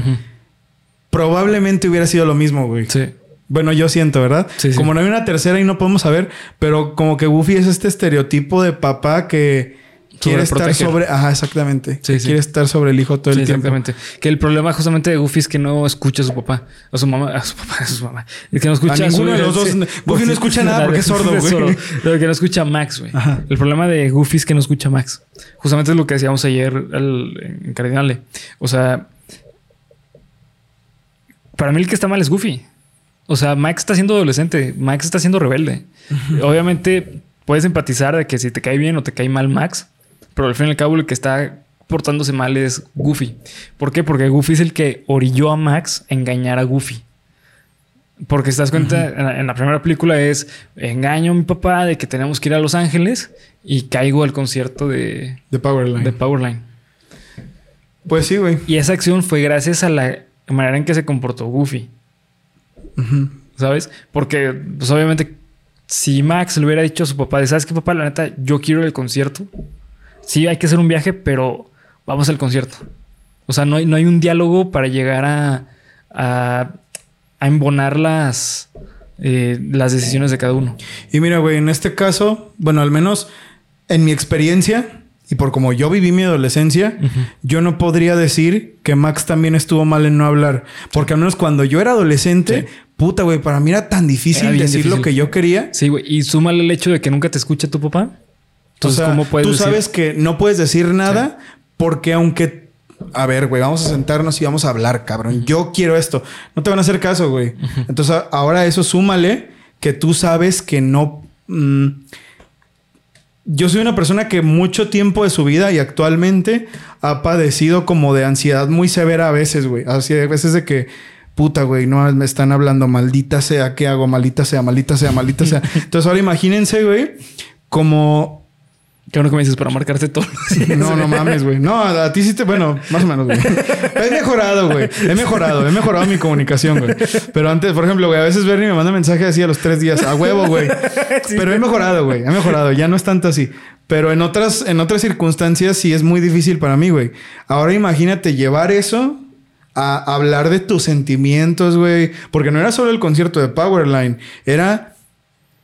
probablemente hubiera sido lo mismo, güey. Sí. Bueno, yo siento, ¿verdad? Sí, como no hay una tercera y no podemos saber, pero como que Goofy es este estereotipo de papá que quiere estar sobre. Ajá, exactamente. Sí, quiere estar sobre el hijo todo el tiempo. Exactamente. Que el problema justamente de Goofy es que no escucha a su papá, a su mamá, a su papá, a su mamá. El que no escucha a, ninguno de los dos. Goofy no escucha *laughs* nada porque es sordo, güey. *laughs* Pero que no escucha a Max, güey. El problema de Goofy es que no escucha a Max. Justamente es lo que decíamos ayer en Cardinale. O sea, para mí el que está mal es Goofy. O sea, Max está siendo adolescente, Max está siendo rebelde. Obviamente puedes empatizar de que si te cae bien o te cae mal Max, pero al fin y al cabo el que está portándose mal es Goofy. ¿Por qué? Porque Goofy es el que orilló a Max a engañar a Goofy. Porque das cuenta, en, la, primera película es engaño a mi papá de que tenemos que ir a Los Ángeles y caigo al concierto de, de Powerline. De Powerline. Pues sí, güey. Y esa acción fue gracias a la manera en que se comportó Goofy. ¿Sabes? Porque, pues obviamente, si Max le hubiera dicho a su papá, ¿sabes qué, papá? La neta, yo quiero el concierto. Sí, hay que hacer un viaje, pero vamos al concierto. O sea, no hay, no hay un diálogo para llegar a, a, embonar las, eh, las decisiones de cada uno. Y mira, güey, en este caso, bueno, al menos en mi experiencia, y por como yo viví mi adolescencia, yo no podría decir que Max también estuvo mal en no hablar. Porque al menos cuando yo era adolescente, puta, güey, para mí era tan difícil decir lo que yo quería. Sí, güey. Y súmale el hecho de que nunca te escucha tu papá. Entonces, ¿cómo puedes Tú sabes que no puedes decir nada porque aunque... A ver, güey, vamos a sentarnos y vamos a hablar, cabrón. Yo quiero esto. No te van a hacer caso, güey. Entonces, ahora eso súmale que tú sabes que no... Mm, yo soy una persona que mucho tiempo de su vida y actualmente ha padecido como de ansiedad muy severa a veces, güey. Así a veces de que, puta, güey, no me están hablando, maldita sea, ¿qué hago? Maldita sea, maldita sea, maldita sea. *laughs* Entonces ahora imagínense, güey, como Qué bueno que me dices para marcarte todo. no, no mames, güey. No, a ti sí te... Bueno, más o menos, güey. He mejorado, güey. He mejorado. He mejorado mi comunicación, güey. Pero antes, por ejemplo, güey, a veces Bernie me manda mensaje así a los tres días. A huevo, güey. Pero he mejorado, güey. He mejorado. Ya no es tanto así. Pero en otras, en otras circunstancias sí es muy difícil para mí, güey. Ahora imagínate llevar eso a hablar de tus sentimientos, güey. Porque no era solo el concierto de Powerline. Era...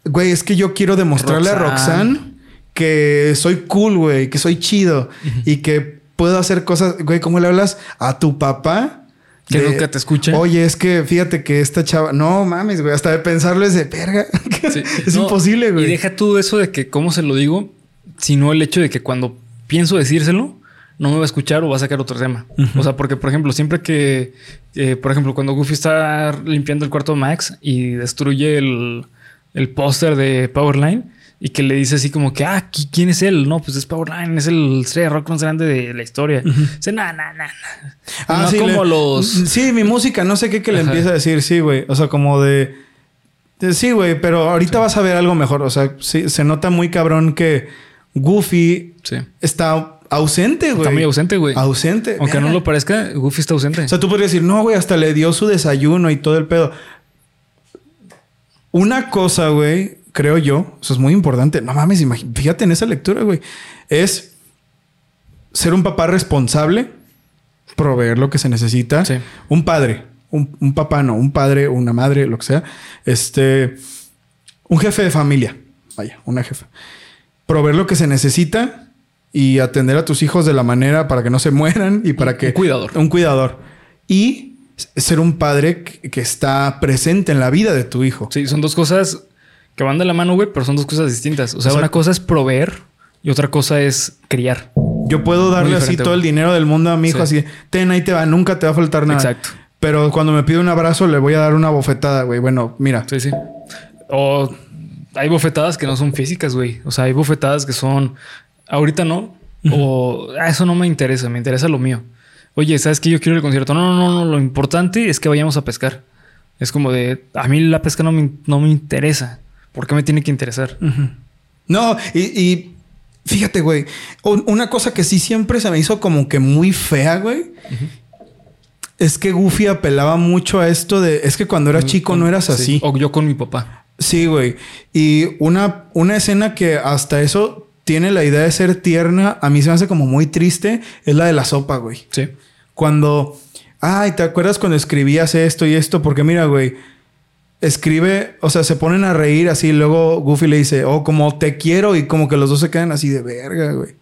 Güey, es que yo quiero demostrarle a Roxanne que soy cool, güey, que soy chido y que puedo hacer cosas, güey, ¿cómo le hablas a tu papá? Que nunca te escucha. Oye, es que fíjate que esta chava, no mames, güey, hasta de pensarlo es de verga. *laughs* es imposible, güey. Y deja tú eso de que cómo se lo digo, sino el hecho de que cuando pienso decírselo, no me va a escuchar o va a sacar otro tema. O sea, porque, por ejemplo, siempre que, eh, por ejemplo, cuando Goofy está limpiando el cuarto de Max y destruye el, el póster de Powerline y que le dice así como que, ah, ¿qui- ¿quién es él? No, pues es Powerline, es el estrella rock más grande de la historia. Dice, nah, nah, nah, nah. no sí, como le- los... Sí, mi música, no sé qué que le empieza a decir, sí, güey. O sea, como de. de- sí, güey, pero ahorita vas a ver algo mejor. O sea, sí, se nota muy cabrón que Goofy Sí. está ausente, güey. Está muy ausente, güey. Ausente. Aunque no lo parezca, Goofy está ausente. O sea, tú podrías decir, no, güey, hasta le dio su desayuno y todo el pedo. Una cosa, güey, creo yo, eso es muy importante. No mames, fíjate en esa lectura, güey. Es ser un papá responsable, proveer lo que se necesita. Sí. Un padre, un, un papá, no, un padre, una madre, lo que sea. Este, un jefe de familia. Vaya, una jefa. Proveer lo que se necesita y atender a tus hijos de la manera para que no se mueran y para que Un cuidador. un cuidador. Y ser un padre que está presente en la vida de tu hijo. Sí, son dos cosas que van de la mano, güey, pero son dos cosas distintas. O sea, una cosa es proveer y otra cosa es criar. Yo puedo darle así todo el dinero del mundo a mi hijo, Sí. así, ten, ahí te va, nunca te va a faltar nada. Exacto. Pero cuando me pide un abrazo, le voy a dar una bofetada, güey. Bueno, mira. Sí, sí. O hay bofetadas que no son físicas, güey. O sea, hay bofetadas que son ahorita no. O "Ah, eso no me interesa, me interesa lo mío. Oye, ¿sabes qué? Yo quiero al concierto. No, no, no, no. Lo importante es que vayamos a pescar. Es como de a mí la pesca no me, no me interesa. ¿Por qué me tiene que interesar? No, y, y fíjate, güey. un- Una cosa que sí siempre se me hizo como que muy fea, güey. Es que Goofy apelaba mucho a esto de... Es que cuando eras chico no eras Sí. así. O yo con mi papá. Sí, güey. Y una, una escena que hasta eso tiene la idea de ser tierna, a mí se me hace como muy triste, es la de la sopa, güey. Sí. Cuando, ay, ¿te acuerdas cuando escribías esto y esto? Porque mira, güey, escribe, o sea, se ponen a reír así, luego Goofy le dice, oh, como te quiero, y como que los dos se quedan así de verga, güey.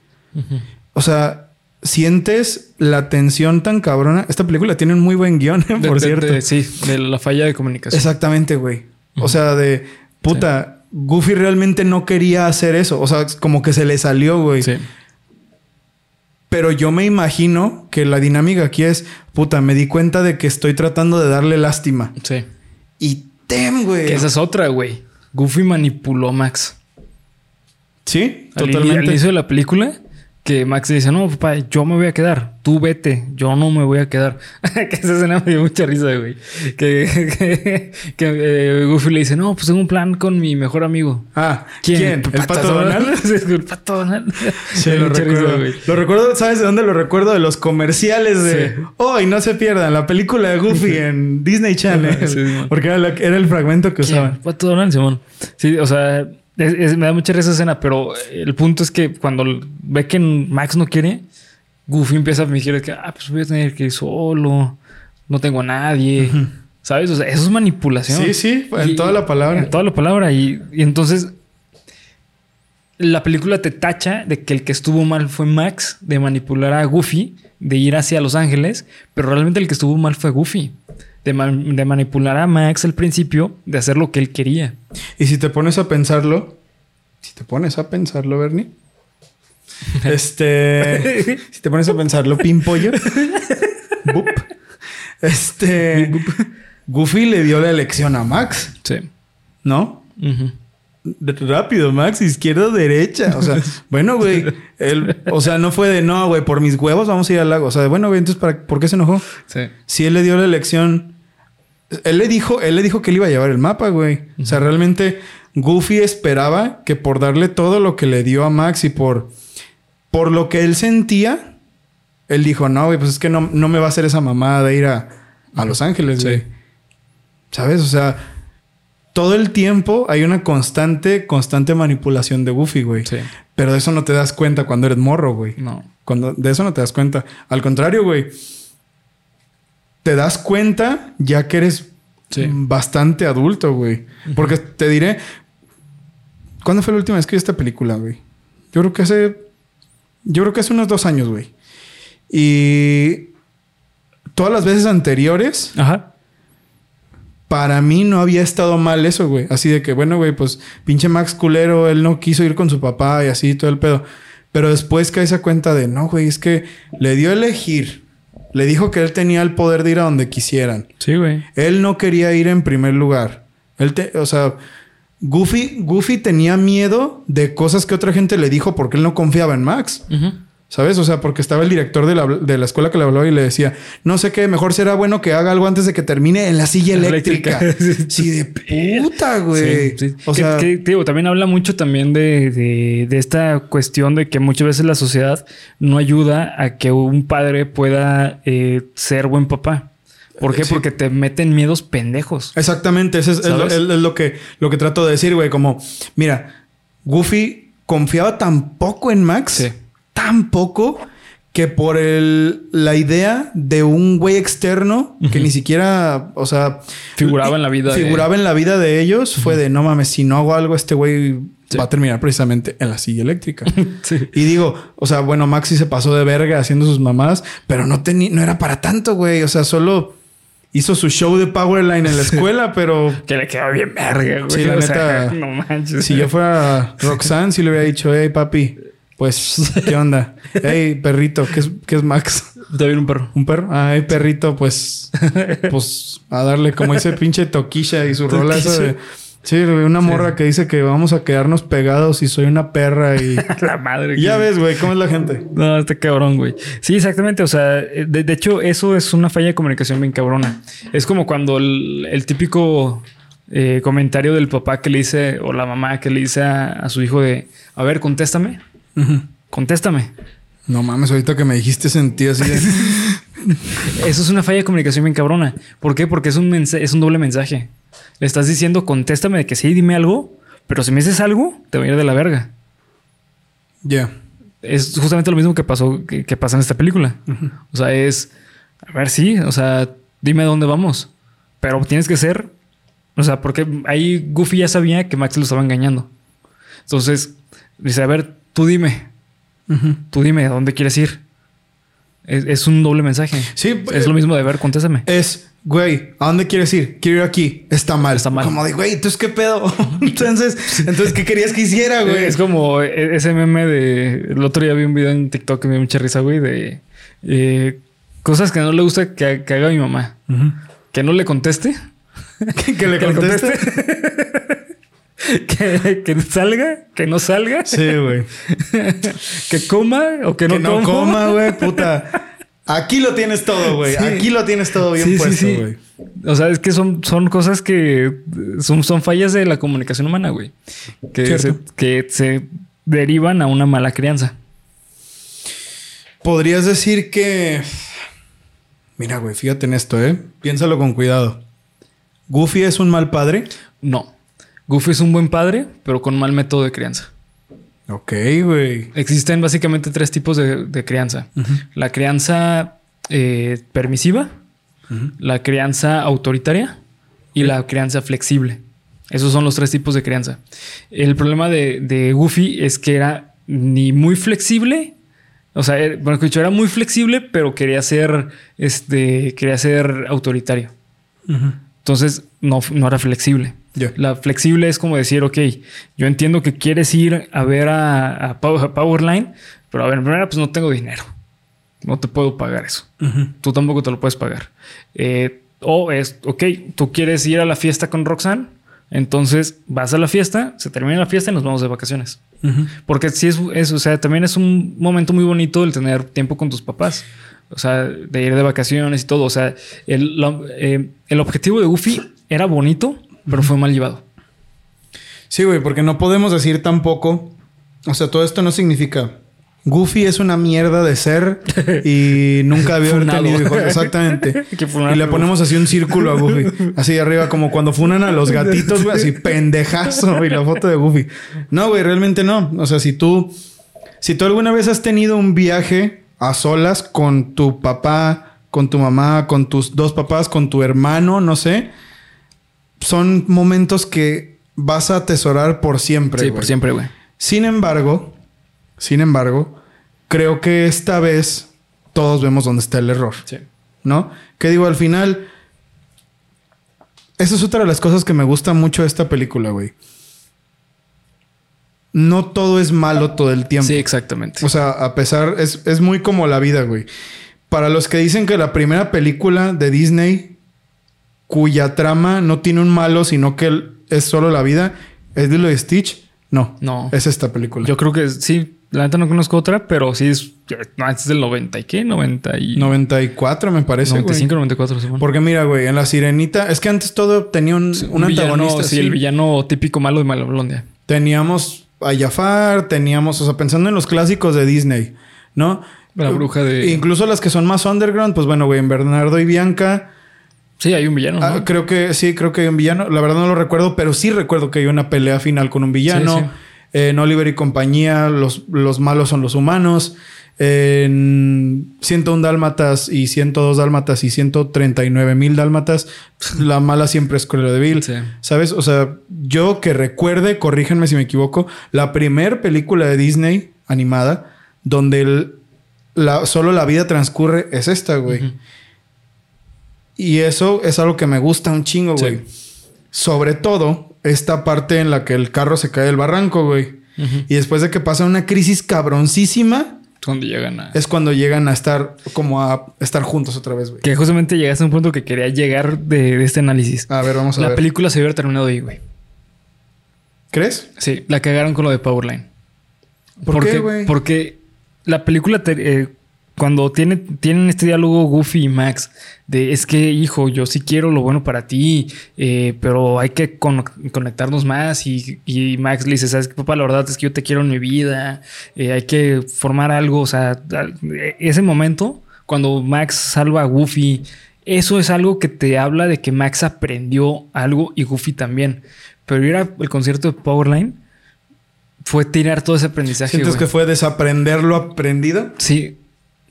O sea, sientes la tensión tan cabrona. Esta película tiene un muy buen guion, *laughs* por de- cierto. de- sí, de la falla de comunicación. Exactamente, güey. O sea, de puta, Goofy realmente no quería hacer eso. O sea, como que se le salió, güey. Sí. Pero yo me imagino que la dinámica aquí es, puta, me di cuenta de que estoy tratando de darle lástima. Sí. Y güey. Que esa es otra, güey. Goofy manipuló a Max. Sí, Al, totalmente. al inicio de la película, que Max dice, no, papá, yo me voy a quedar. Tú vete, yo no me voy a quedar. *laughs* que esa escena me dio mucha risa, güey. Que, que, que, eh, Goofy le dice, no, pues tengo un plan con mi mejor amigo. Ah, ¿quién? ¿El Pato Donald? *laughs* El Pato Donald. Sí, lo risa, recuerdo. güey. lo recuerdo, ¿sabes de dónde lo recuerdo? De los comerciales de Sí. Oh, y no se pierdan la película de Goofy *laughs* en Disney Channel. Sí, porque era, la- era el fragmento que ¿Quién? usaban. Pato Donald, Simón. Sí, o sea, es- es- me da mucha risa esa escena, pero el punto es que cuando ve que Max no quiere, Goofy empieza a fingir que, ah, pues voy a tener que ir solo, no tengo a nadie. ¿Sabes? O sea, eso es manipulación. Sí, sí, en Y- toda la palabra. En toda la palabra. Y, y entonces la película te tacha de que el que estuvo mal fue Max, de manipular a Goofy, de ir hacia Los Ángeles, pero realmente el que estuvo mal fue Goofy. De, man- de manipular a Max al principio, de hacer lo que él quería. Y si te pones a pensarlo, si te pones a pensarlo, Bernie, *laughs* este, si te pones a pensarlo, pimpollo, *laughs* bup, este, Goofy le dio la elección a Max, Sí. ¿no? Rápido, Max, izquierda, derecha. O sea, *laughs* bueno, güey. él- O sea, no fue de no, güey, por mis huevos vamos a ir al lago. O sea, bueno, güey, entonces, ¿para, ¿por qué se enojó? Sí. Si él le dio la elección. Él le dijo, él le dijo que él iba a llevar el mapa, güey. O sea, realmente Goofy esperaba que por darle todo lo que le dio a Max y por, por lo que él sentía, él dijo, no, güey, pues es que no, no me va a hacer esa mamada de ir a, a Los Ángeles, Sí. güey. ¿Sabes? O sea, todo el tiempo hay una constante, constante manipulación de Goofy, güey. Sí. Pero de eso no te das cuenta cuando eres morro, güey. No. Cuando de eso no te das cuenta. Al contrario, güey. Te das cuenta ya que eres Sí. bastante adulto, güey. Porque te diré. ¿Cuándo fue la última vez que vi esta película, güey? Yo creo que hace. Yo creo que hace unos dos años, güey. Y. Todas las veces anteriores, Ajá. para mí no había estado mal eso, güey. Así de que, bueno, güey, pues pinche Max culero, él no quiso ir con su papá y así todo el pedo. Pero después cae esa cuenta de, no, güey, es que le dio a elegir. Le dijo que él tenía el poder de ir a donde quisieran. Sí, güey. Él no quería ir en primer lugar. Él te, o sea, Goofy, Goofy tenía miedo de cosas que otra gente le dijo porque él no confiaba en Max. ¿Sabes? O sea, porque estaba el director de la, de la, escuela que le hablaba y le decía, no sé qué, mejor será bueno que haga algo antes de que termine en la silla eléctrica. *laughs* sí, de puta, güey. O sea, digo, también habla mucho también de, de, de, esta cuestión de que muchas veces la sociedad no ayuda a que un padre pueda eh, ser buen papá. ¿Por qué? Porque te meten miedos pendejos. Exactamente. Eso es, lo, que, lo que trato de decir, güey. Como, mira, Goofy confiaba tan poco en Max, tan poco, que por el, la idea de un güey externo que ni siquiera, o sea, figuraba en la vida. Figuraba en la vida de ellos, fue de no mames, si no hago algo, este güey va a terminar precisamente en la silla eléctrica. *laughs* Y digo, o sea, bueno, Maxi se pasó de verga haciendo sus mamadas, pero no tenía, no era para tanto, güey. O sea, solo hizo su show de Powerline en la escuela, pero. que le quedó bien verga, güey. Sí, la neta. no manches. Si yo fuera Roxanne, sí le hubiera dicho, hey, papi, pues, *laughs* ¿qué onda? hey, perrito, ¿qué es, qué es Max? Te un perro. ¿Un perro? Ah, hey, perrito, pues. *laughs* Pues a darle como ese pinche toquilla y su rola esa de. Sí, una morra que dice que vamos a quedarnos pegados y soy una perra y... *laughs* la madre. Ya ves, güey, ¿cómo es la gente? No, este cabrón, güey. Sí, exactamente. O sea, de, hecho, eso es una falla de comunicación bien cabrona. Es como cuando el, típico eh, comentario del papá que le dice, o la mamá que le dice a, su hijo de, a ver, contéstame. Contéstame. No mames, ahorita que me dijiste sentí así de... *laughs* Eso es una falla de comunicación bien cabrona. ¿Por qué? Porque es un, es un doble mensaje. Le estás diciendo, contéstame de que sí, dime algo, pero si me dices algo, te voy a ir de la verga. Ya. Es justamente lo mismo que pasó, que, pasa en esta película. O sea, es, a ver, sí, o sea, dime a dónde vamos. Pero tienes que ser, o sea, porque ahí Goofy ya sabía que Max lo estaba engañando. Entonces, dice, a ver, tú dime. Tú dime a dónde quieres ir. Es, un doble mensaje. Sí. Es lo mismo de ver, contéstame. Es, güey, ¿a dónde quieres ir? Quiero ir aquí. Está mal. Está mal. Como de, güey, ¿entonces qué pedo? *laughs* entonces, entonces, ¿qué querías que hiciera, güey? Es como e, ese meme de... El otro día vi un video en TikTok que me dio mucha risa, güey, de... Eh, cosas que no le gusta que, haga mi mamá. Que no le conteste. *laughs* *laughs* que, le conteste. *laughs* que, que, salga, que no salga. Sí, güey. *laughs* que coma o que no, que no coma, *laughs* güey, puta. Aquí lo tienes todo, güey. Aquí lo tienes todo bien puesto, güey. O sea, es que son, son cosas que son, son fallas de la comunicación humana, güey. Que se, que se derivan a una mala crianza. Podrías decir que. Mira, güey, fíjate en esto, ¿eh? Piénsalo con cuidado. ¿Goofy es un mal padre? No. Goofy es un buen padre, pero con mal método de crianza. Ok, güey. Existen básicamente tres tipos de, crianza. La crianza eh, permisiva, la crianza autoritaria y la crianza flexible. Esos son los tres tipos de crianza. El problema de, Goofy es que era ni muy flexible, o sea, er, bueno, era muy flexible, pero quería ser, este, quería ser autoritario. Entonces no, no era flexible. La flexible es como decir, ok, yo entiendo que quieres ir a ver a, Powerline, pero a ver, en primera, pues no tengo dinero. No te puedo pagar eso. Tú tampoco te lo puedes pagar. Eh, o es, ok, tú quieres ir a la fiesta con Roxanne, entonces vas a la fiesta, se termina la fiesta y nos vamos de vacaciones. Porque si es, o sea, también es un momento muy bonito el tener tiempo con tus papás. O sea, de ir de vacaciones y todo. O sea, el, eh, el objetivo de Goofy era bonito, pero fue mal llevado. Sí, güey, porque no podemos decir tampoco. O sea, todo esto no significa. Goofy es una mierda de ser y *laughs* nunca había tenido hijos. Exactamente. *laughs* y le ponemos así un círculo a Goofy. Así de arriba, como cuando funan a los gatitos, güey, así pendejazo y la foto de Goofy. No, güey, realmente no. O sea, si tú, si tú alguna vez has tenido un viaje a solas con tu papá, con tu mamá, con tus dos papás, con tu hermano, no sé son momentos que vas a atesorar por siempre. Sí, por siempre, güey. Sin embargo, sin embargo, creo que esta vez todos vemos dónde está el error. Sí. ¿No? Que digo, al final, esa es otra de las cosas que me gusta mucho de esta película, güey. no todo es malo todo el tiempo. Sí, exactamente. O sea, a pesar, es, es muy como la vida, güey. Para los que dicen que la primera película de Disney, cuya trama no tiene un malo, sino que es solo la vida, es Lilo y Stitch. No, No. es esta película. Yo creo que sí. La neta no conozco otra, pero sí es. No, es del 90 y qué? 90 y. 94 me parece, güey. 95, 94, supongo. Porque mira, güey, en La Sirenita... Es que antes todo tenía un, un villano, antagonista. sí, sí. el villano típico malo de Maloblondia. Teníamos a Jafar, teníamos... O sea, pensando en los clásicos de Disney, ¿no? La bruja de. Incluso las que son más underground, pues bueno, güey, en Bernardo y Bianca... Sí, hay un villano. Ah, ¿no? creo que sí, creo que hay un villano. La verdad no lo recuerdo, pero sí recuerdo que hay una pelea final con un villano. Sí, sí. En Oliver y compañía, los, los malos son los humanos. En 101 dálmatas y 102 dálmatas y 139 mil dálmatas, *laughs* la mala siempre es Cruella de Vil. Sí. ¿Sabes? O sea, yo que recuerde, corríjanme si me equivoco, la primer película de Disney animada donde el- la, solo la vida transcurre es esta, güey. Y eso es algo que me gusta un chingo, Sí. güey. Sobre todo esta parte en la que el carro se cae del barranco, güey. Y después de que pasa una crisis cabroncísima, Cuando llegan a. es cuando llegan a estar como a estar juntos otra vez, güey. Que justamente llegaste a un punto que quería llegar de, de este análisis. A ver, vamos a la ver. película se hubiera terminado ahí, güey. ¿Crees? Sí, la cagaron con lo de Powerline. ¿Por porque, qué, güey? Porque la película, te- eh, cuando tiene, tienen este diálogo Goofy y Max, de es que, hijo, yo sí quiero lo bueno para ti, eh, pero hay que con- conectarnos más. Y, y Max le dice, ¿sabes qué, papá? La verdad es que yo te quiero en mi vida, eh, hay que formar algo. O sea, eh, ese momento, cuando Max salva a Goofy, eso es algo que te habla de que Max aprendió algo y Goofy también. Pero ir al concierto de Powerline fue tirar todo ese aprendizaje. ¿Sientes que fue desaprender lo aprendido? Sí,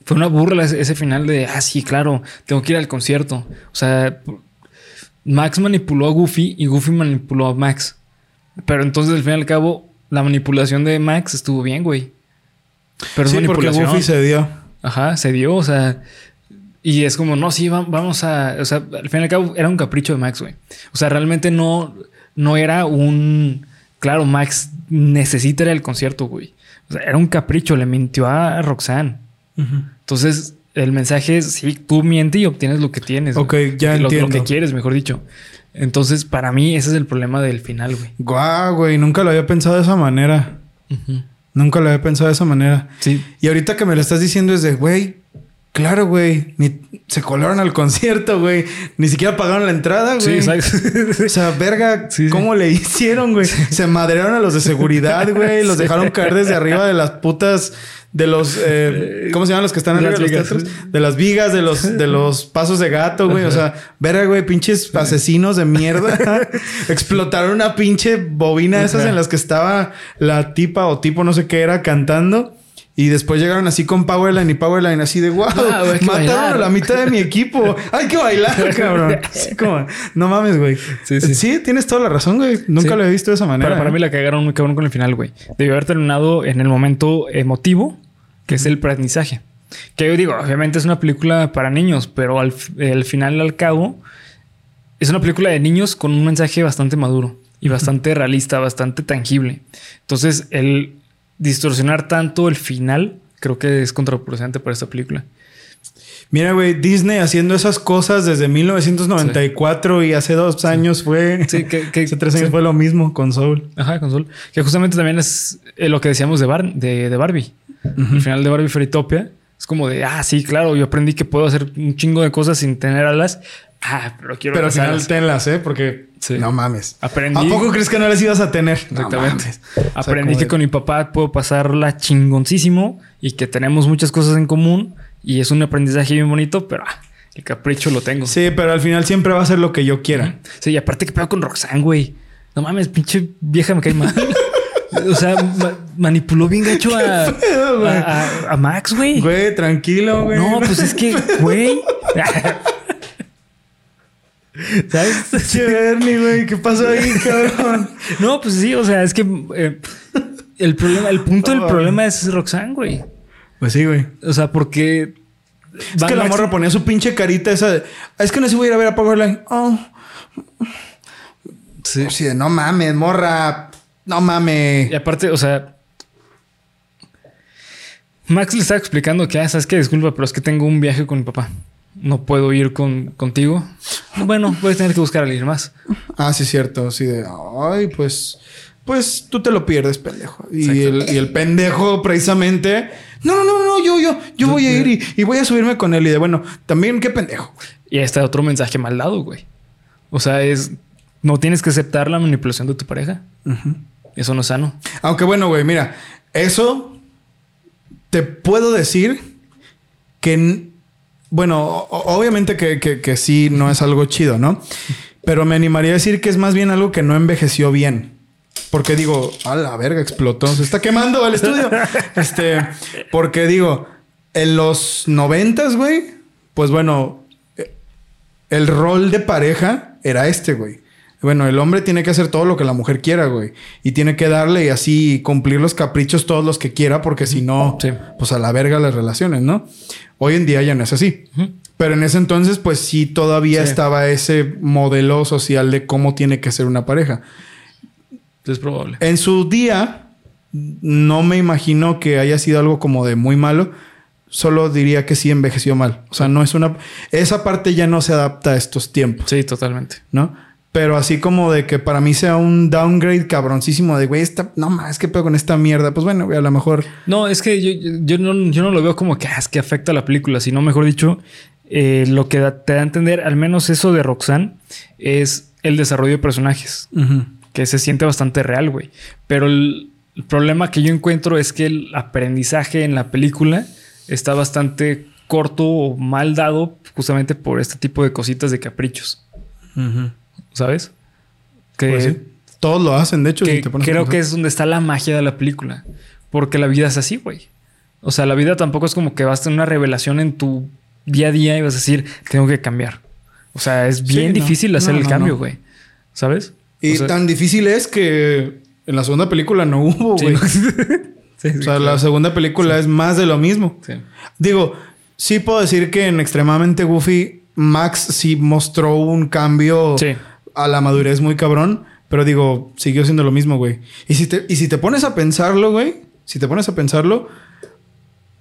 fue una burla ese, final de, ah, sí, claro, tengo que ir al concierto. O sea, Max manipuló a Goofy y Goofy manipuló a Max. Pero entonces, al fin y al cabo, la manipulación de Max estuvo bien, güey. Pero sí, porque. Goofy se dio. Ajá, se dio, o sea. Y es como, no, sí, va- vamos a. O sea, al fin y al cabo era un capricho de Max, güey. O sea, realmente no, no era un. Claro, Max necesita ir al concierto, güey. O sea, era un capricho, le mintió a Roxanne. Entonces, el mensaje es: sí, tú mientes y obtienes lo que tienes. Ok, güey. ya lo, lo entiendo. que quieres, mejor dicho. Entonces, para mí, ese es el problema del final, güey. Guau, güey, nunca lo había pensado de esa manera. Nunca lo había pensado de esa manera. Sí. Y ahorita que me lo estás diciendo es de, güey, claro, güey, ni se colaron al concierto, güey, ni siquiera pagaron la entrada, Sí, güey. exacto. O sea, verga, *laughs* Sí, sí. ¿cómo le hicieron, güey? Se madrearon a los de seguridad, güey. Los *laughs* dejaron caer desde arriba de las putas, de los, eh, ¿cómo se llaman los que están arriba de las los vigas. teatros? De las vigas, de los, de *laughs* los pasos de gato, güey. O sea, verga, güey, pinches asesinos de mierda. Explotaron una pinche bobina esas en las que estaba la tipa o tipo, no sé qué era, cantando. Y después llegaron así con Powerline y Powerline así de wow, mataron bailar". a la mitad de mi equipo. Hay que bailar, *laughs* cabrón. Así como, no mames, güey. Sí, Sí, sí. tienes toda la razón, güey. Nunca Sí. lo he visto de esa manera. Para, para ¿eh? mí la cagaron muy cabrón con el final, güey. Debió haber terminado en el momento emotivo, que es el aprendizaje. Que yo digo, obviamente es una película para niños, pero al, al final, al cabo, es una película de niños con un mensaje bastante maduro y bastante *laughs* realista, bastante tangible. Entonces, el distorsionar tanto el final, creo que es contraproducente para esta película. Mira, güey, Disney haciendo esas cosas desde 1994 y hace dos años fue. Sí, que- que- hace tres años sí. fue lo mismo con Soul. Ajá, con Sol. Que justamente también es eh, lo que decíamos de, Bar- de, de Barbie. El final de Barbie Fairytopia es como de, ah, sí, claro, yo aprendí que puedo hacer un chingo de cosas sin tener alas. Ah, pero quiero Pero al final tenlas, ¿eh? Porque Sí. no mames. Aprendí. ¿A poco crees que no las ibas a tener? No Exactamente. mames. O sea, Aprendí que de- con mi papá puedo pasarla chingoncísimo y que tenemos muchas cosas en común y es un aprendizaje bien bonito, pero ah, el capricho lo tengo. Sí, pero al final siempre va a ser lo que yo quiera. Sí, y aparte que pedo con Roxanne, güey. No mames, pinche vieja me cae mal. *laughs* o sea, ma- manipuló bien gacho a, pedo, güey? a, a- a Max, güey. Güey, tranquilo, güey. No, pues es que, güey. *laughs* ¿Sabes? *laughs* Bernie, güey, ¿qué pasó ahí, *laughs* cabrón? No, pues sí, o sea, es que eh, el problema, el punto del problema es Roxanne, güey. Pues sí, güey. O sea, porque. Es que la morra ponía su pinche carita esa de... Es que no se voy a ir a ver a Powerline. Oh. Sí. Sí, no mames, morra. No mames. Y aparte, o sea, Max le estaba explicando que, ah, sabes que disculpa, pero es que tengo un viaje con mi papá. No puedo ir con, contigo. Bueno, voy a tener que buscar a alguien más. Ah, sí, cierto. Así de, ay, pues, pues tú te lo pierdes, pendejo. Y el, y el, pendejo, precisamente, no, no, no, no, yo, yo, yo, voy a ir y, y, voy a subirme con él. Y de, bueno, también qué pendejo. Y ahí está otro mensaje mal dado, güey. O sea, es, no tienes que aceptar la manipulación de tu pareja. Eso no es sano. Aunque bueno, güey, mira, eso te puedo decir que, bueno, obviamente que, que, que, sí no es algo chido, ¿no? Pero me animaría a decir que es más bien algo que no envejeció bien. Porque digo, a la verga, explotó, se está quemando el estudio. *laughs* este, porque digo, en los noventas, güey, pues bueno, el rol de pareja era este, güey. Bueno, el hombre tiene que hacer todo lo que la mujer quiera, güey. Y tiene que darle y así cumplir los caprichos todos los que quiera, porque si no, pues a la verga las relaciones, ¿no? Hoy en día ya no es así. Pero en ese entonces, pues sí, todavía estaba ese modelo social de cómo tiene que ser una pareja. Es probable. En su día, no me imagino que haya sido algo como de muy malo. Solo diría que sí envejeció mal. O sea, no es una... Esa parte ya no se adapta a estos tiempos. Sí, totalmente. ¿No? Pero así como de que para mí sea un downgrade cabroncísimo de, güey, esta, no más, que pedo con esta mierda. Pues bueno, a lo mejor. No, es que yo, yo, no, yo no lo veo como que, ah, es que afecta a la película, sino mejor dicho, eh, lo que te da a entender, al menos eso de Roxanne, es el desarrollo de personajes, que se siente bastante real, güey. Pero el, el, problema que yo encuentro es que el aprendizaje en la película está bastante corto o mal dado justamente por este tipo de cositas de caprichos. ¿Sabes? Que pues sí. todos lo hacen, de hecho. Que si creo que es donde está la magia de la película. Porque la vida es así, güey. O sea, la vida tampoco es como que vas a tener una revelación en tu día a día y vas a decir, tengo que cambiar. O sea, es bien sí, difícil no, hacer no, el cambio, güey. ¿Sabes? Y o sea, tan difícil es que en la segunda película no hubo, güey. *laughs* Sí, o sea, la segunda película es más de lo mismo. Digo, sí puedo decir que en Extremadamente Goofy, Max sí mostró un cambio a la madurez muy cabrón. Pero digo, siguió siendo lo mismo, güey. Y si te, y si te pones a pensarlo, güey, si te pones a pensarlo,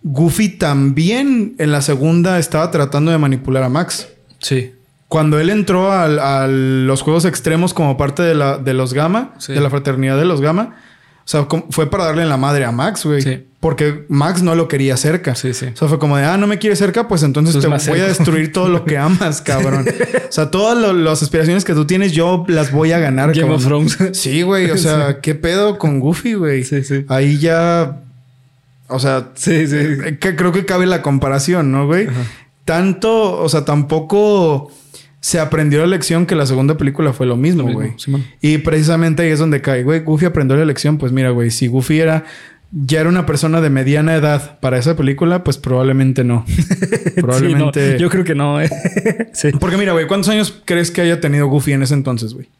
Goofy también en la segunda estaba tratando de manipular a Max. Sí. Cuando él entró a, a los juegos extremos como parte de, la, de los Gamma, sí. de la fraternidad de los Gamma, o sea, fue para darle la madre a Max, güey. Sí. Porque Max no lo quería cerca. Sí, sí. O sea, fue como de, ah, no me quieres cerca, pues entonces, entonces te voy cerca. a destruir todo lo que *laughs* amas, cabrón. o sea, todas lo, las aspiraciones que tú tienes, yo las voy a ganar. Game cabrón. of Thrones. Sí, güey. O *laughs* sea, sí. ¿qué pedo con Goofy, güey? Sí, sí. Ahí ya... O sea, sí, sí. Que creo que cabe la comparación, ¿no, güey? Tanto, o sea, tampoco se aprendió la lección que la segunda película fue lo mismo, güey. Sí, y precisamente ahí es donde cae, güey. Goofy aprendió la lección. Pues mira, güey, si Goofy era ya era una persona de mediana edad para esa película, pues probablemente no. *laughs* *laughs* probablemente. Sí, no. Yo creo que no. Eh. *laughs* sí. Porque mira, güey, ¿cuántos años crees que haya tenido Goofy en ese entonces, güey?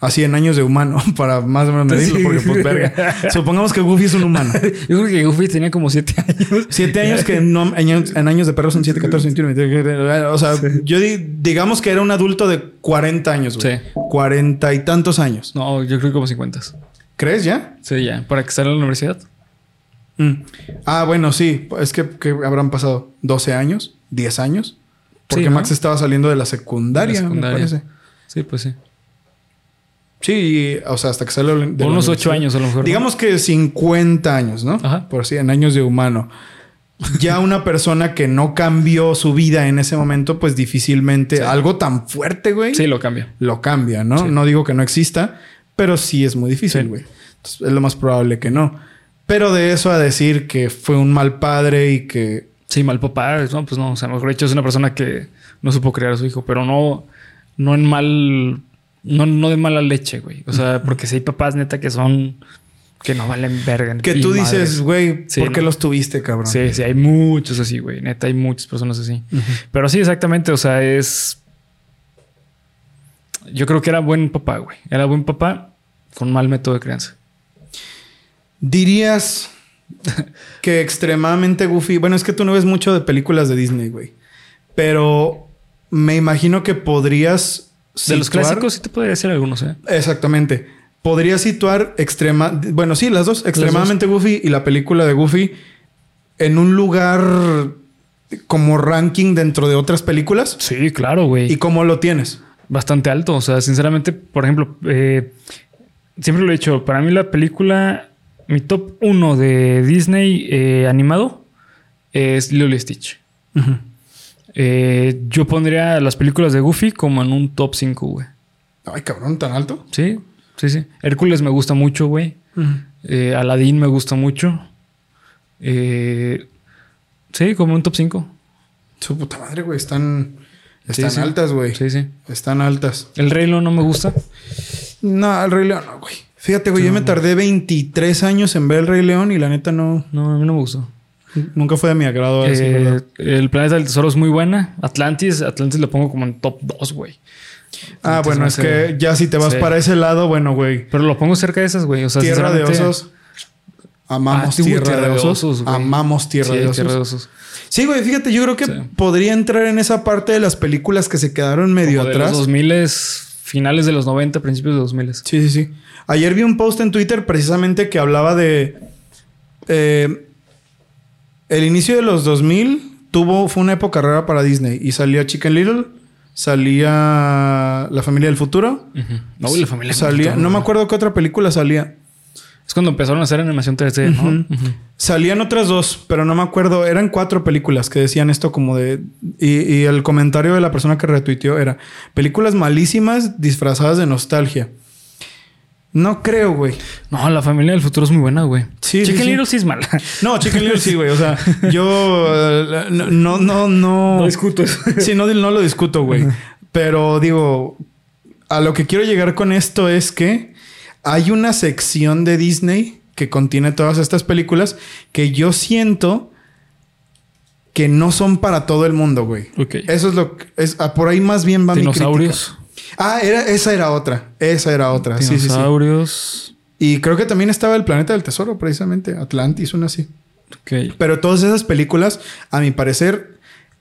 Así en años de humano, *laughs* para más o menos medirlo, sí. porque pues verga. *laughs* Supongamos que Goofy es un humano. Yo creo que Goofy tenía como siete años. Siete años que no, años, en años de perros son siete, 14, 21, 21. O sea, sí. yo di, digamos que era un adulto de 40 años, güey. Sí. 40 y tantos años. No, yo creo que como 50. ¿Crees ya? Sí, ya. ¿Para que salga a la universidad? Mm. Ah, bueno, sí. Es que, que, habrán pasado 12 años, 10 años. Porque sí, ¿no? Max estaba saliendo de la secundaria, de la secundaria. me parece. Sí, pues sí. Sí, o sea, hasta que salió de unos ocho años a lo mejor. Digamos que 50 años, ¿no? Ajá. Por así, en años de humano. Ya una persona que no cambió su vida en ese momento, pues difícilmente sí. algo tan fuerte, güey. Sí, lo cambia. Lo cambia, ¿no? Sí. No digo que no exista, pero sí es muy difícil, güey. Es lo más probable que no. Pero de eso a decir que fue un mal padre y que. Sí, mal papá, no, pues no. O sea, mejor dicho, es una persona que no supo criar a su hijo, pero no, no en mal no, no de mala leche, güey. O sea, porque si hay papás neta que son que no valen verga. Que tú dices, güey, sí, ¿por qué ¿no? los tuviste, cabrón? Sí, sí, hay muchos así, güey. Neta, hay muchas personas así. Uh -huh. Pero sí, exactamente. O sea, es. Yo creo que era buen papá, güey. Era buen papá con mal método de crianza. Dirías *laughs* que extremadamente goofy. Bueno, es que tú no ves mucho de películas de Disney, güey. Pero me imagino que podrías de los clásicos sí te podría decir algunos, ¿eh? Exactamente. podría situar extrema, bueno, sí, las dos, extremadamente Goofy y la película de Goofy en un lugar como ranking dentro de otras películas. Sí, claro, güey. ¿Y cómo lo tienes? Bastante alto. O sea, sinceramente, por ejemplo, eh, siempre lo he dicho, para mí la película, mi top uno de Disney eh, animado es Lilo y Stitch. Eh, yo pondría las películas de Goofy como en un top 5, güey. Ay, cabrón, tan alto. Sí, sí, sí. Hércules me gusta mucho, güey. Eh, Aladdin me gusta mucho. Eh, sí, como un top 5. Su puta madre, güey. Están, están altas, güey. Sí, sí. Están altas. ¿El Rey León no me gusta? No, el Rey León no, güey. Fíjate, güey, yo me tardé 23 años en ver el Rey León y la neta no. No, a mí no me gustó. Nunca fue de mi agrado. Eh, el Planeta del Tesoro es muy buena. Atlantis, Atlantis lo pongo como en top 2, güey. Ah, bueno, es que ya si te vas para ese lado, bueno, güey. Pero lo pongo cerca de esas, güey. O sea, Tierra de osos. Amamos ah, tierra, de osos. Amamos tierra, de osos. Sí, güey, fíjate, yo creo que podría entrar en esa parte de las películas que se quedaron medio Como atrás. De los 2000 finales de los 90, principios de los 2000. Sí, sí, sí. Ayer vi un post en Twitter precisamente que hablaba de eh, el inicio de los 2000 tuvo, fue una época rara para Disney y salía Chicken Little, salía La Familia del Futuro. No, La Familia salía, No me acuerdo qué otra película salía. Es cuando empezaron a hacer animación 3D, ¿no? Salían otras dos, pero no me acuerdo. Eran cuatro películas que decían esto como de... Y, y el comentario de la persona que retuiteó era... Películas malísimas disfrazadas de nostalgia. No creo, güey. No, la familia del futuro es muy buena, güey. Sí, Chicken sí, Little sí. es mala. *laughs* No, Chicken Little sí, güey. O sea, *laughs* yo eh, no, no, no. No discuto eso. *laughs* Sí, no, no lo discuto, güey. Pero digo, a lo que quiero llegar con esto es que hay una sección de Disney que contiene todas estas películas que yo siento que no son para todo el mundo, güey. Ok. Eso es lo que es. Ah, por ahí más bien va mi crítica. Ah, era, esa era otra. Esa era otra. Dinosaurios. Y creo que también estaba el planeta del tesoro, precisamente. Atlantis, una así. Ok. Pero todas esas películas, a mi parecer,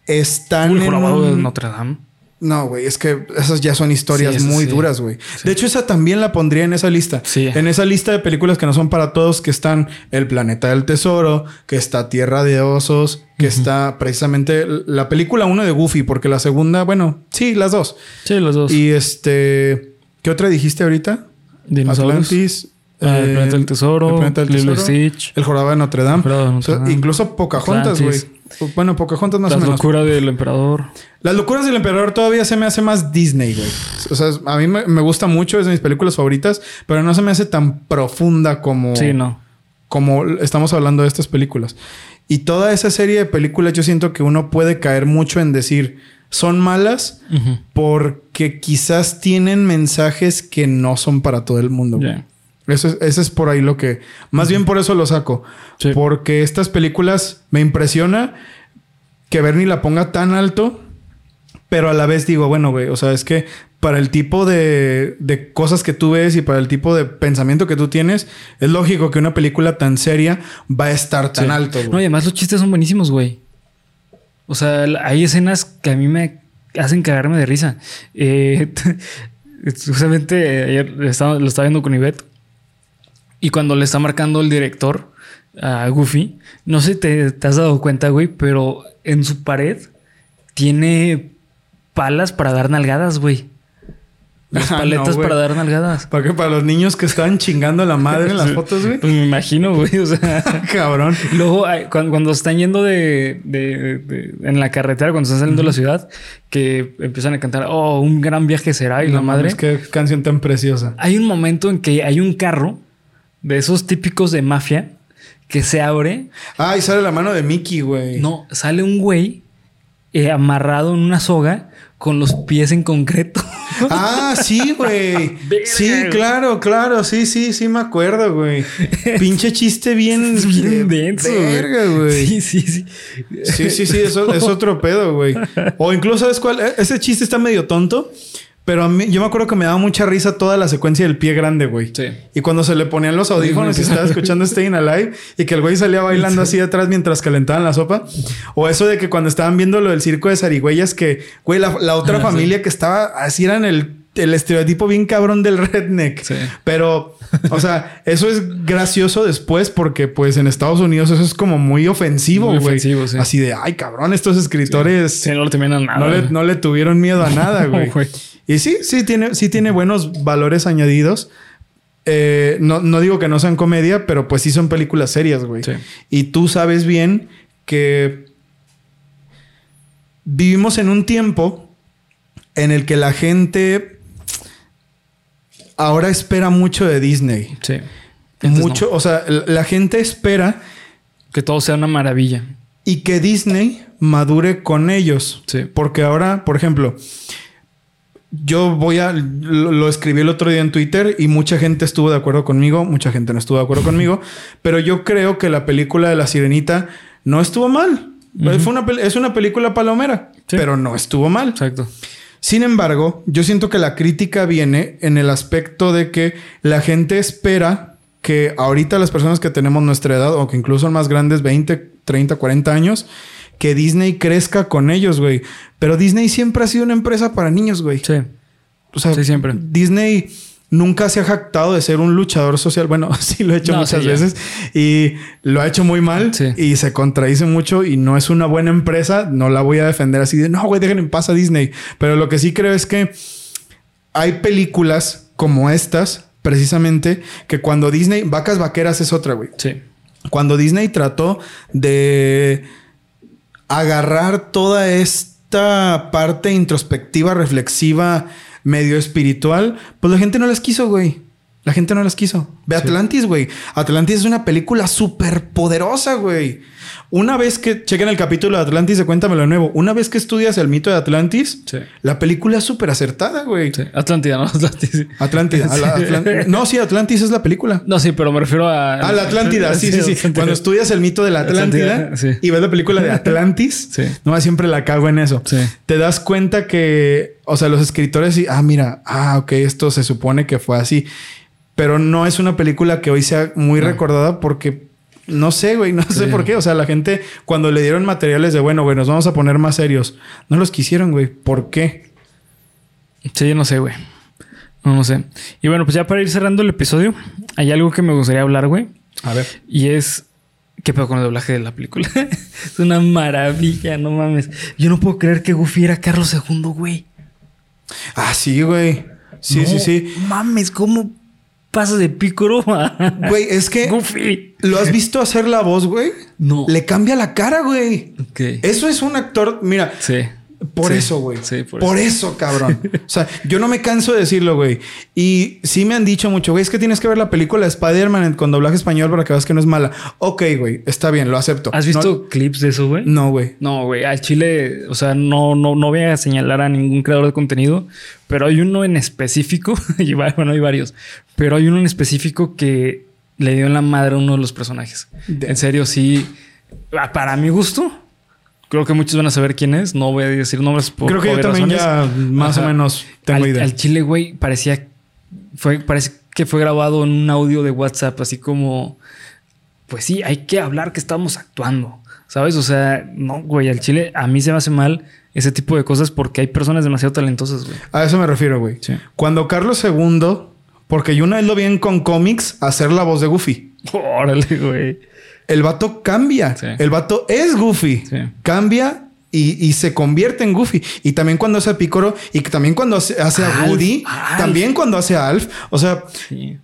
están. el en de Notre Dame. No, güey, es que esas ya son historias muy duras, güey. De hecho, esa también la pondría en esa lista. Sí. En esa lista de películas que no son para todos, que están El Planeta del Tesoro, que está Tierra de Osos, que está precisamente la película 1 de Goofy, porque la segunda, bueno, sí, las dos. Sí, las dos. Y este, ¿qué otra dijiste ahorita? Dinosaurios. Atlantis. Ah, el Planeta del Tesoro. El Planeta del Tesoro. Stitch. El Jorobado de Notre Dame. incluso Pocahontas, güey. Bueno, Pocahontas más o menos. La locura del emperador. Las locuras del emperador todavía se me hace más Disney, güey. O sea, a mí me, gusta mucho, es de mis películas favoritas, pero no se me hace tan profunda como. Sí, no. Como estamos hablando de estas películas. Y toda esa serie de películas, yo siento que uno puede caer mucho en decir son malas porque quizás tienen mensajes que no son para todo el mundo. Eso es, ese es por ahí lo que... Más bien por eso lo saco. Porque estas películas me impresiona que Bernie la ponga tan alto, pero a la vez digo, bueno, güey, o sea, es que para el tipo de, de, cosas que tú ves y para el tipo de pensamiento que tú tienes, es lógico que una película tan seria va a estar tan alto. No, y además los chistes son buenísimos, güey. O sea, hay escenas que a mí me hacen cagarme de risa. Eh, *laughs* justamente ayer lo estaba, viendo con Ivette y cuando le está marcando el director a Goofy, no sé si te, te has dado cuenta, güey, pero en su pared tiene palas para dar nalgadas, güey. Las *laughs* ah, paletas para dar nalgadas. ¿Para qué? ¿Para los niños que estaban chingando a la madre en las *laughs* fotos, güey? Pues me imagino, güey. O sea, *laughs* cabrón. Luego, cuando, están yendo de, en la carretera, cuando están saliendo de la ciudad, que empiezan a cantar, oh, un gran viaje será y la madre. Es que canción tan preciosa. Hay un momento en que hay un carro de esos típicos de mafia que se abre. Ah, y sale la mano de Mickey, güey. No, sale un güey eh, amarrado en una soga con los pies en concreto. *laughs* Ah, sí, güey. *laughs* sí, claro, claro. Sí, sí, sí me acuerdo, güey. Pinche chiste bien... *laughs* bien denso, verga, güey. Sí, sí, sí. Sí, sí, sí. Eso, es otro pedo, güey. O incluso, ¿sabes cuál? E-, ese chiste está medio tonto. Pero a mí, yo me acuerdo que me daba mucha risa toda la secuencia del pie grande, güey. Sí. Y cuando se le ponían los audífonos y estaba escuchando Staying Alive y que el güey salía bailando así atrás mientras calentaban la sopa. O eso de que cuando estaban viendo lo del circo de zarigüeyas, que, güey, la, otra familia que estaba así era en el el estereotipo bien cabrón del *laughs* redneck. Sí. Pero, o sea, eso es gracioso después porque, pues, en Estados Unidos eso es como muy ofensivo, Muy güey. ofensivo, sí. Así de, ay, cabrón, estos escritores Sí, no le terminan nada. no, le, no le tuvieron miedo a nada, *laughs* güey. y sí, sí tiene, sí tiene buenos valores añadidos. Eh, no, no digo que no sean comedia, pero pues sí son películas serias, güey. Y tú sabes bien que vivimos en un tiempo en el que la gente ahora espera mucho de Disney. Sí. Antes mucho, o sea, la gente espera. Que todo sea una maravilla. y que Disney madure con ellos. Sí. Porque ahora, por ejemplo, yo voy a. Lo, lo escribí el otro día en Twitter y mucha gente estuvo de acuerdo conmigo, mucha gente no estuvo de acuerdo conmigo, *laughs* pero yo creo que la película de La Sirenita no estuvo mal. Fue una es una película palomera, Sí. pero no estuvo mal. Exacto. Sin embargo, yo siento que la crítica viene en el aspecto de que la gente espera que ahorita las personas que tenemos nuestra edad o que incluso son más grandes, 20, 30, 40 años, que Disney crezca con ellos, güey. Pero Disney siempre ha sido una empresa para niños, güey. Sí. O sea, Sí, siempre. Disney nunca se ha jactado de ser un luchador social. Bueno, *laughs* sí lo ha hecho No, muchas sí, veces y lo ha hecho muy mal Sí. y se contradice mucho y no es una buena empresa. No la voy a defender así de no, güey, dejen en paz a Disney. Pero lo que sí creo es que hay películas como estas, precisamente, que cuando Disney, Vacas Vaqueras es otra, güey. Sí. Cuando Disney trató de agarrar toda esta parte introspectiva, reflexiva, medio espiritual, pues la gente no las quiso, güey. La gente no las quiso. Ve Atlantis, güey. Atlantis es una película súper poderosa, güey. Una vez que chequen el capítulo de Atlantis de Cuéntamelo de nuevo, una vez que estudias el mito de Atlantis, Sí. la película es súper acertada, güey. Sí. Atlántida, ¿no? *laughs* Atlántida. sí. Atlántida. a Sí. *laughs* No, sí, Atlantis es la película. No, sí, pero me refiero a. Ah, la Atlántida, sí, sí, sí. Cuando estudias el mito de la Atlántida y ves la película de Atlantis, no siempre la cago en eso. Sí. Te das cuenta que, o sea, los escritores y, ah, mira, ah, ok, esto se supone que fue así. Pero no es una película que hoy sea muy No. recordada porque no sé, güey, no sé Sí. por qué. O sea, la gente cuando le dieron materiales de, bueno, güey, nos vamos a poner más serios, no los quisieron, güey. ¿Por qué? Sí, no sé, güey. No, no sé. Y bueno, pues ya para ir cerrando el episodio, hay algo que me gustaría hablar, güey. A ver. Y es. ¿Qué pedo con el doblaje de la película? *laughs* es una maravilla, no mames. Yo no puedo creer que Goofy era Carlos II, güey. Ah, sí, güey. Sí, No sí, sí. Mames, ¿cómo pasas de Pícoro a *laughs* Güey, es que Goofy? lo has visto hacer la voz, güey. No. Le cambia la cara, güey. Eso es un actor, mira, Sí. Por Sí. eso, güey. Sí, por, por eso. eso. cabrón. *laughs* O sea, yo no me canso de decirlo, güey. Y sí me han dicho mucho, güey, es que tienes que ver la película de Spider-Man con doblaje español para que veas que no es mala. Ok, güey, está bien, lo acepto. ¿Has visto clips de eso, güey? No, güey. No, güey, al Chile, o sea, no, no, no voy a señalar a ningún creador de contenido, pero hay uno en específico, *laughs* y bueno, hay varios, pero hay uno en específico que le dio en la madre a uno de los personajes. De- En serio, sí, para mi gusto, creo que muchos van a saber quién es, no voy a decir nombres por Creo que yo también razones. ya más Ajá. o menos tengo al, idea. Al Chile, güey, parecía, fue, parece que fue grabado en un audio de WhatsApp, así como, pues sí, hay que hablar que estamos actuando, ¿sabes? O sea, no, güey, al Chile a mí se me hace mal ese tipo de cosas porque hay personas demasiado talentosas, güey. A eso me refiero, güey. Sí. Cuando Carlos II, porque yo una vez lo vi en con cómics hacer la voz de Goofy. *laughs* Órale, güey. El vato cambia. Sí. El vato es Goofy. Sí. Cambia y, y se convierte en Goofy. Y también cuando hace a Picoro y también cuando hace, hace a Woody. Alf. También cuando hace a Alf. O sea, Sí.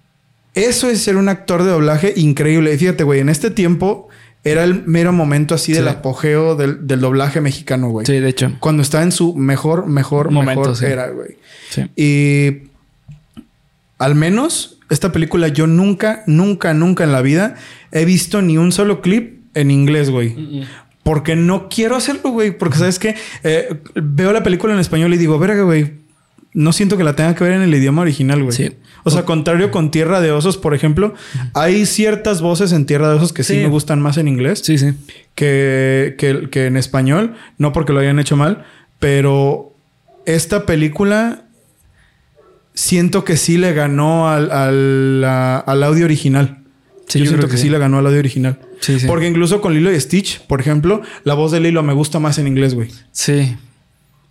eso es ser un actor de doblaje increíble. Y fíjate, güey, en este tiempo era el mero momento así del apogeo del, del doblaje mexicano, güey. Sí, de hecho. Cuando está en su mejor, mejor, Momento, mejor sí. era, güey. Sí. Y al menos esta película yo nunca, nunca, nunca en la vida he visto ni un solo clip en inglés, güey. Porque no quiero hacerlo, güey. Porque sabes que veo la película en español y digo, verga, güey. No siento que la tenga que ver en el idioma original, güey. Sí. O sea, contrario con Tierra de Osos, por ejemplo, hay ciertas voces en Tierra de Osos que sí, Sí. me gustan más en inglés Sí, sí. que, que, que en español. No porque lo hayan hecho mal, pero esta película siento que sí le ganó al, al, al audio original. Sí, yo, yo siento que, que sí sí. le ganó al audio original. Sí, sí. Porque incluso con Lilo y Stitch, por ejemplo, la voz de Lilo me gusta más en inglés, güey. Sí.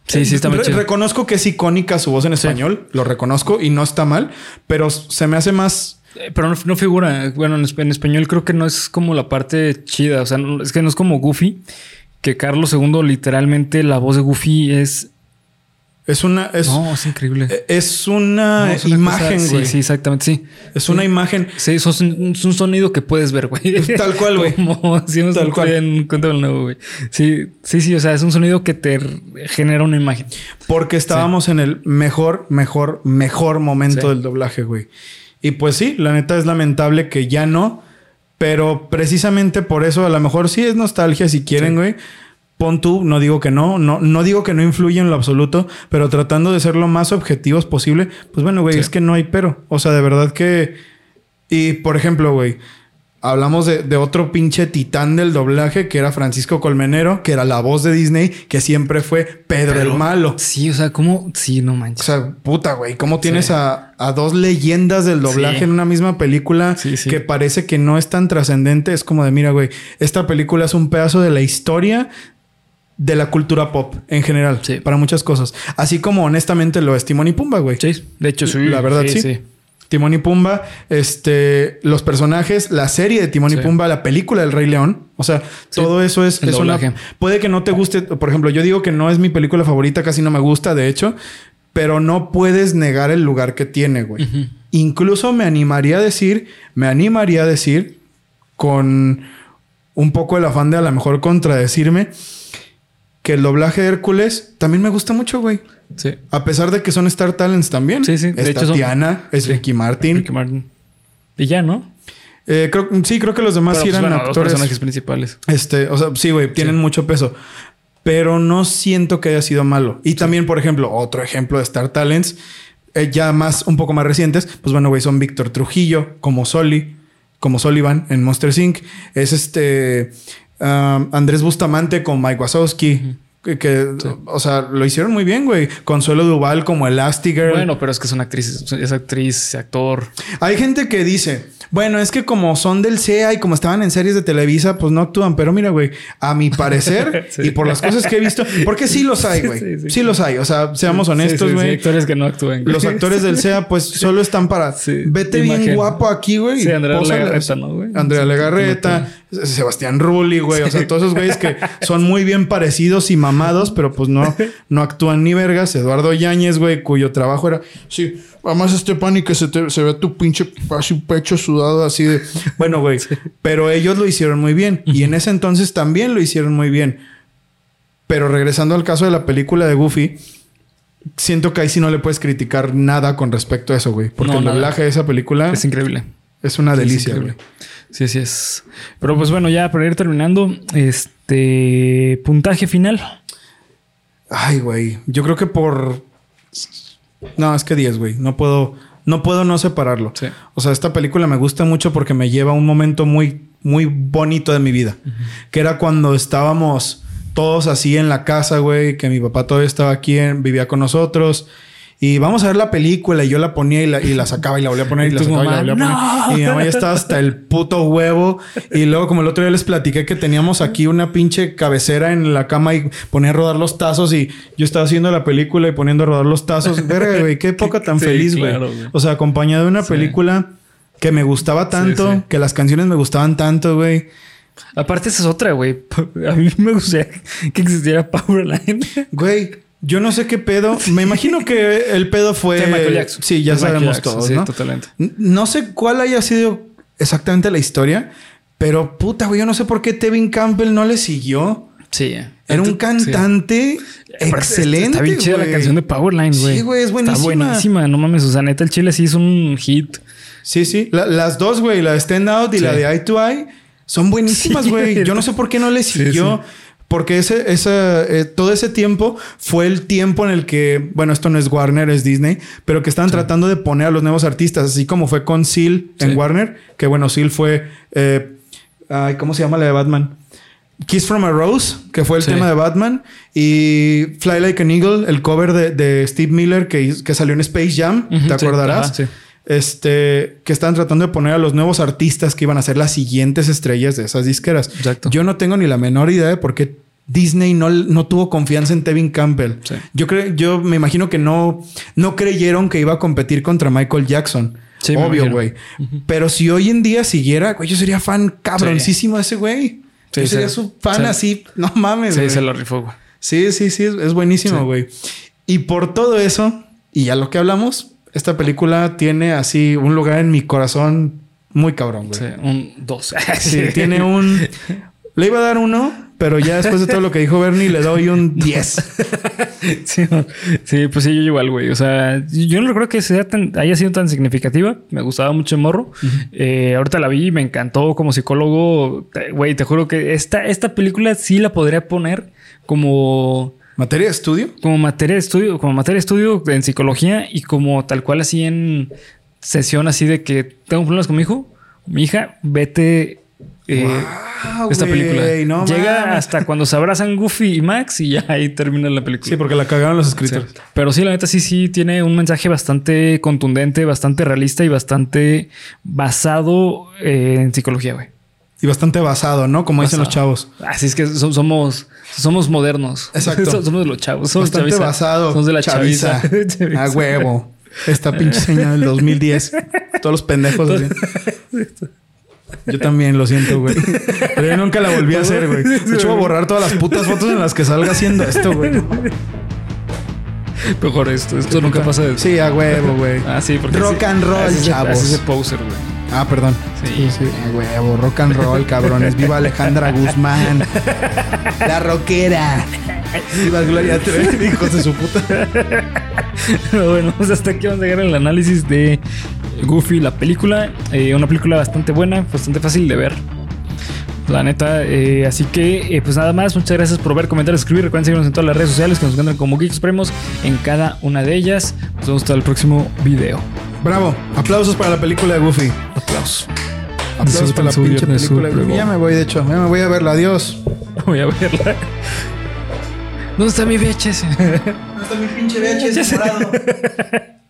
Sí, sí, está muy Re- chido. Reconozco que es icónica su voz en español, lo reconozco y no está mal, pero se me hace más. Eh, Pero no, no figura. Bueno, en, esp- en español creo que no es como la parte chida. O sea, no- es que no es como Goofy. Que Carlos II, literalmente, la voz de Goofy es. Es una. Es, no, es increíble. es una No, es una imagen, cosa- güey. Sí, sí, exactamente, sí. Es una imagen. Sí, eso es un, es un sonido que puedes ver, güey. *laughs* Tal cual, güey. Como si hemos Tal cual. en Cuéntame el nuevo, güey. Sí, sí, sí. O sea, es un sonido que te genera una imagen. Porque estábamos en el mejor, mejor, mejor momento Sí. del doblaje, güey. Y pues sí, la neta es lamentable que ya no. Pero precisamente por eso, a lo mejor sí es nostalgia si quieren, güey. Pon tú, no digo que no, no, no digo que no influye en lo absoluto, pero tratando de ser lo más objetivos posible, pues bueno, güey, Sí. es que no hay pero. O sea, de verdad que. Y por ejemplo, güey, hablamos de, de otro pinche titán del doblaje que era Francisco Colmenero, que era la voz de Disney, que siempre fue Pedro el Malo. Sí, o sea, ¿cómo? Sí, no O manches. sea, puta, güey, ¿cómo tienes Sí. a, a dos leyendas del doblaje Sí. en una misma película sí. que parece que no es tan trascendente? Es como de, mira, güey, esta película es un pedazo de la historia de la cultura pop en general, Sí. para muchas cosas. Así como honestamente lo es Timón y Pumba, güey. Sí, de hecho, sí. La verdad, sí. Timón y Pumba, este, los personajes, la serie de Timón y. Pumba, la película del Rey León. O sea, Sí. todo eso es, una. Puede que no te guste. Por ejemplo, yo digo que no es mi película favorita, casi no me gusta, de hecho, pero no puedes negar el lugar que tiene, güey. Incluso me animaría a decir, me animaría a decir, con un poco el afán de a lo mejor contradecirme, que el doblaje de Hércules también me gusta mucho, güey. Sí. A pesar de que son Star Talents también. Sí, sí. De Es hecho, son- es Ricky Martin. Ricky Martin. Y ya, ¿no? Eh, creo, sí, creo que los demás Pero, sí pues, eran bueno, los actores. personajes principales. Este, o sea, sí, güey, tienen Sí. mucho peso. Pero no siento que haya sido malo. Y también, por ejemplo, otro ejemplo de Star Talents, eh, ya más, un poco más recientes, pues bueno, güey, son Víctor Trujillo, como Soli, como Sullivan en Monster Inc. Es este um, Andrés Bustamante con Mike Wazowski. Que, que, o sea, lo hicieron muy bien, güey. Consuelo Duval como Elastigirl. Bueno, pero es que son actrices. Es actriz, actor. Hay gente que dice, bueno, es que como son del CEA y como estaban en series de Televisa, pues no actúan. Pero mira, güey, a mi parecer *laughs* Sí. y por las cosas que he visto, porque sí los hay, güey. Sí, los hay. O sea, seamos honestos, güey. actores que no actúen. Los actores del CEA, pues solo están para vete bien guapo aquí, güey. Sí, Andrea Legarreta. ¿no, güey? Andrea Legarreta, Sebastián Rulli, güey. O sea, todos esos güeyes que son muy bien parecidos y mamados, pero pues no, *laughs* no actúan ni vergas. Eduardo Yáñez, güey, cuyo trabajo era. Sí, además este pan y que se, te- se ve tu pinche así pecho sudado así de. *laughs* Bueno, güey. Pero ellos lo hicieron muy bien. Y en ese entonces también lo hicieron muy bien. Pero regresando al caso de la película de Goofy, siento que ahí sí no le puedes criticar nada con respecto a eso, güey. Porque No, el doblaje de esa película Es increíble. es una delicia, güey. Sí, sí es. Pero pues bueno, ya para ir terminando, este puntaje final. Ay, güey. Yo creo que por. No, es que 10, güey. No puedo. No puedo no separarlo. Sí. O sea, esta película me gusta mucho porque me lleva a un momento muy, muy bonito de mi vida. Que era cuando estábamos todos así en la casa, güey. Que mi papá todavía estaba aquí, en- vivía con nosotros. Y vamos a ver la película. Y yo la ponía y la, y la sacaba y la volvía a poner y, *laughs* Y la sacaba y la volvía a poner. Y mi mamá ya estaba hasta el puto huevo. Y luego, como el otro día les platiqué que teníamos aquí una pinche cabecera en la cama y ponía a rodar los tazos. Y yo estaba haciendo la película y poniendo a rodar los tazos. *laughs* Verga, güey, qué época tan Sí, feliz, güey. claro. O sea, acompañado de una Sí. película que me gustaba tanto, sí. que las canciones me gustaban tanto, güey. Aparte, esa es otra, güey. *laughs* A mí me gustaría que existiera Powerline. Güey, yo no sé qué pedo. *laughs* Me imagino que el pedo fue. De Michael Jackson. Sí, ya De sabemos Jackson, todos, sí, ¿no? totalmente. No sé cuál haya sido exactamente la historia, pero puta, güey, yo no sé por qué Tevin Campbell no le siguió. Sí. Era un cantante excelente. Está bien chida la canción de Powerline, güey. Sí, güey, es buenísima. Está buenísima. No mames, Susaneta el Chile sí es un hit. Sí, sí. La- las dos, güey, la de Stand Out y Sí. la de Eye to Eye, son buenísimas, Sí. güey. Yo no sé por qué no le siguió. Porque ese, esa, eh, todo ese tiempo fue el tiempo en el que, bueno, esto no es Warner, es Disney, pero que estaban tratando de poner a los nuevos artistas, así como fue con Seal en. Warner, que bueno, Seal fue, eh, ay, ¿cómo se llama la de Batman? Kiss from a Rose, que fue el Sí. tema de Batman, y Fly Like an Eagle, el cover de, de Steve Miller que, que salió en Space Jam, ¿te acordarás? ajá, sí. Este, que estaban tratando de poner a los nuevos artistas que iban a ser las siguientes estrellas de esas disqueras. Exacto. Yo no tengo ni la menor idea de por qué Disney no, no tuvo confianza en Tevin Campbell. Sí. Yo creo, yo me imagino que no, no creyeron que iba a competir contra Michael Jackson. Sí, Obvio, güey. Pero si hoy en día siguiera, güey, yo sería fan cabroncísimo de ese güey. Sí, yo sería sí. su fan Sí. así. No mames, Sí, güey. se lo rifó, güey. Sí, sí, sí, es, buenísimo, güey. Y por todo eso, y a lo que hablamos, esta película tiene así un lugar en mi corazón muy cabrón, güey. Sí, un 2. *laughs* Sí, tiene un. Le iba a dar uno, pero ya después de todo lo que dijo Bernie, le doy un 10. *laughs* Sí, no. Sí, pues sí, yo igual, güey. O sea, yo no recuerdo que sea tan- haya sido tan significativa. Me gustaba mucho el morro. Eh, ahorita la vi y me encantó como psicólogo. Güey, te juro que esta, esta película sí la podría poner como, ¿Materia de estudio? como materia de estudio, como materia de estudio en psicología y como tal cual así en sesión así de que tengo problemas con mi hijo, mi hija, vete. Eh, esta película no llega hasta cuando se abrazan Goofy y Max y ya ahí termina la película. Sí, porque la cagaron los Sí. escritores. Pero sí, la neta sí, sí tiene un mensaje bastante contundente, bastante realista y bastante basado eh, en psicología, güey. Y bastante basado, ¿no? Como dicen los chavos. Así es que so- somos, somos modernos. Exacto. *laughs* So- somos de los chavos. Somos Bastante chaviza. basado. Somos de la chaviza. chaviza. *laughs* Chaviza. A huevo. Esta pinche señal del 2010. *laughs* Todos los pendejos. Yo también lo siento, güey. Pero yo nunca la volví a hacer, güey. *laughs* De hecho, voy a borrar todas las putas fotos en las que salga haciendo esto, güey. Mejor esto. Esto nunca pasa de... Sí, a huevo, güey. Ah, sí, porque... Rock así- and roll, así se- chavos. Así se poser, güey. Ah, perdón. Sí. Sí, sí. Huevo. Rock and roll, cabrones. Viva Alejandra Guzmán. La rockera. Viva Gloria Trevi, hijos de su puta. Pero bueno, pues hasta aquí vamos a llegar al análisis de Goofy, la película. Eh, una película bastante buena, bastante fácil de ver. La neta, eh, así que eh, pues nada más, muchas gracias por ver, comentar, escribir. Recuerden seguirnos en todas las redes sociales que nos encuentran como Geek Supremos en cada una de ellas. Nos vemos hasta el próximo video. Bravo. Aplausos para la película de Goofy. Aplausos. Aplausos para la pinche película de Goofy. Ya me voy, de hecho. Ya me voy a verla. Adiós. *laughs* Voy a verla. ¿Dónde está mi VHS? ¿Dónde está mi pinche VHS morado? *laughs*